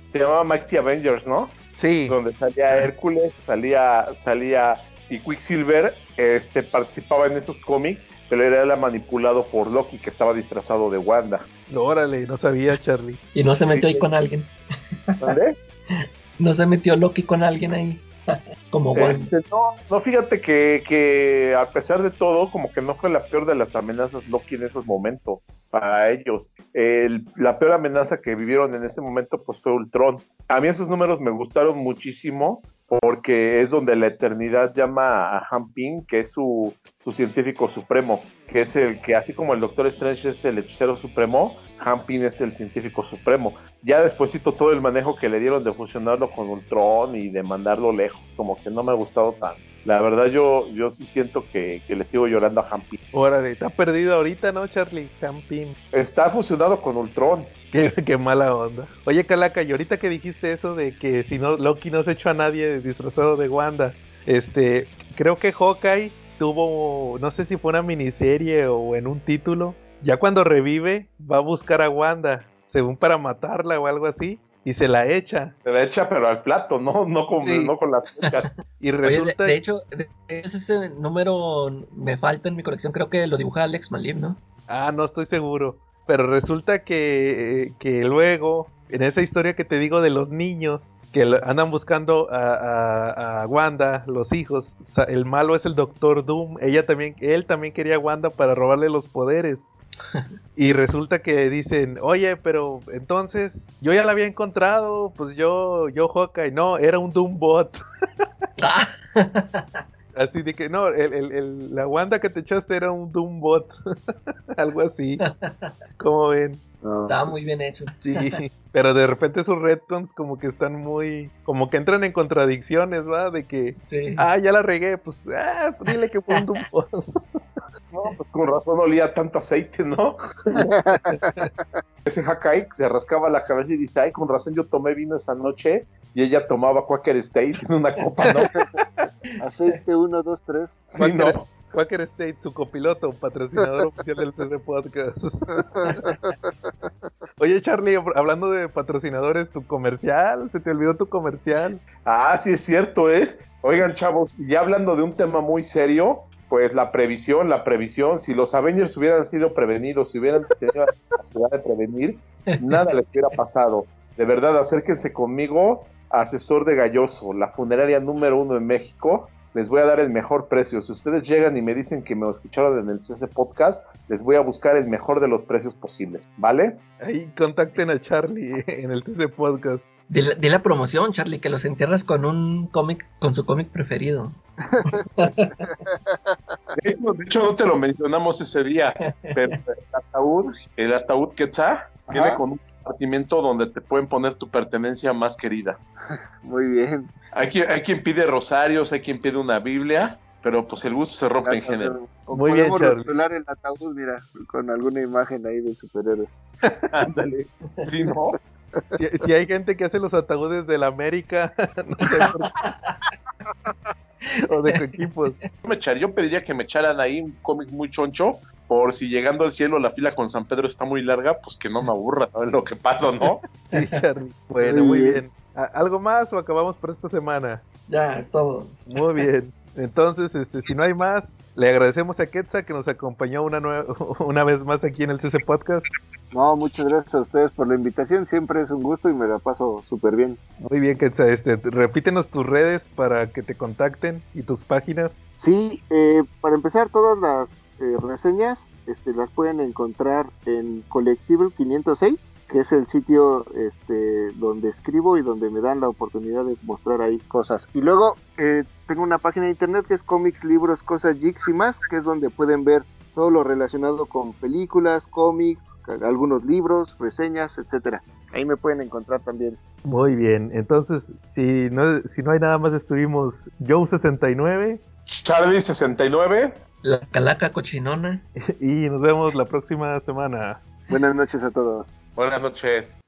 Se llamaba Mighty Avengers, ¿no? Sí. Donde salía Hércules, salía, salía y Quicksilver, este, participaba en esos cómics, pero era manipulado por Loki, que estaba disfrazado de Wanda. Órale, no sabía, Charlie. Y no se metió Sí. ahí con alguien. ¿Vale? No se metió Loki con alguien ahí. Como Wanda. Este, no, no, fíjate que, que a pesar de todo, como que no fue la peor de las amenazas Loki en esos momentos para ellos. El- la peor amenaza que vivieron en ese momento pues fue Ultron. A mí esos números me gustaron muchísimo porque es donde la eternidad llama a Han Ping, que es su, su científico supremo, que es el que así como el Doctor Strange es el hechicero supremo, Han Ping es el científico supremo. Ya despuésito todo el manejo que le dieron de fusionarlo con Ultron y de mandarlo lejos, como que no me ha gustado tanto. La verdad yo, yo sí siento que, que le sigo llorando a Hampin. Órale, está perdido ahorita, ¿no, Charlie? Campín. Está fusionado con Ultron. Qué, qué mala onda. Oye, Calaca, y ahorita que dijiste eso de que si no, Loki no se echó a nadie disfrazado de Wanda, este, creo que Hawkeye tuvo, no sé si fue una miniserie o en un título, ya cuando revive va a buscar a Wanda, según para matarla o algo así, y se la echa. Se la echa pero al plato, no, no con, Sí. no con las. Y Oye, de, resulta... de hecho, de- ese número me falta en mi colección, creo que lo dibuja Alex Malib, ¿no? Ah, no estoy seguro. Pero resulta que, que luego, en esa historia que te digo de los niños, que andan buscando a, a- a Wanda, los hijos, o sea, el malo es el Doctor Doom. Ella también, él también quería a Wanda para robarle los poderes. Y resulta que dicen, oye, pero entonces yo ya la había encontrado, pues yo, yo Hawkeye, no, era un Doombot. Así de que no, el, el- el- la Wanda que te echaste era un Doombot. Algo así. Como ven. No, estaba muy bien hecho. Sí, pero de repente sus retcons como que están muy, como que entran en contradicciones, ¿va? De que, Sí. ah, ya la regué, pues, ah, pues dile que fue un. No, pues con razón olía tanto aceite, ¿no? Ese Hakai se rascaba la cabeza y dice, ay, con razón yo tomé vino esa noche y ella tomaba Quaker State en una copa, ¿no? Aceite 1, 2, 3. Sí, no. Quaker State, su copiloto, patrocinador oficial del CC Podcast. Oye, Charlie, hablando de patrocinadores, tu comercial, se te olvidó tu comercial. Ah, sí es cierto, ¿eh? Oigan, chavos, ya hablando de un tema muy serio, pues la previsión, la previsión, si los Avengers hubieran sido prevenidos, si hubieran tenido la capacidad de prevenir, nada les hubiera pasado. De verdad, acérquense conmigo, asesor de Galloso, la funeraria número uno en México. Les voy a dar el mejor precio. Si ustedes llegan y me dicen que me escucharon en el CC Podcast, les voy a buscar el mejor de los precios posibles, ¿vale? Ahí contacten a Charlie en el CC Podcast. De la, de la promoción, Charlie, que los entierras con un cómic, con su cómic preferido. De hecho, de hecho, no te lo mencionamos ese día, pero el ataúd, el ataúd Quetzal, viene con un compartimiento donde te pueden poner tu pertenencia más querida. Muy bien. Hay quien, hay quien pide rosarios, hay quien pide una Biblia, pero pues el gusto se rompe en género. O Muy bien, podemos rotular el ataúd, mira, con alguna imagen ahí del superhéroe. Ándale. Sí, ¿no? Si, si hay gente que hace los ataúdes del América, no sé por qué. o de equipos. Yo, me echar- yo pediría que me echaran ahí un cómic muy choncho, por si llegando al cielo la fila con San Pedro está muy larga, pues que no me aburra ¿sabes lo que pasa, ¿no? Sí, Charlie. Bueno, Muy bien. bien. ¿A- ¿Algo más o acabamos por esta semana? Ya, es todo. Muy bien. Entonces, este, si no hay más, le agradecemos a Quetza que nos acompañó una, una vez más aquí en el CC Podcast. No, muchas gracias a ustedes por la invitación. Siempre es un gusto y me la paso súper bien. Muy bien, Quetza. Este, repítenos tus redes para que te contacten y tus páginas. Sí, eh, para empezar, todas las eh, reseñas este, las pueden encontrar en Collectible 506, que es el sitio este, donde escribo y donde me dan la oportunidad de mostrar ahí cosas. Y luego eh, tengo una página de internet que es cómics, libros, cosas, geeks y más, que es donde pueden ver todo lo relacionado con películas, cómics, algunos libros, reseñas, etcétera. Ahí me pueden encontrar también. Muy bien. Entonces, si no, si no hay nada más, estuvimos Joe69 Charlie 69. La calaca cochinona. y nos vemos la próxima semana. Buenas noches a todos. Buenas noches.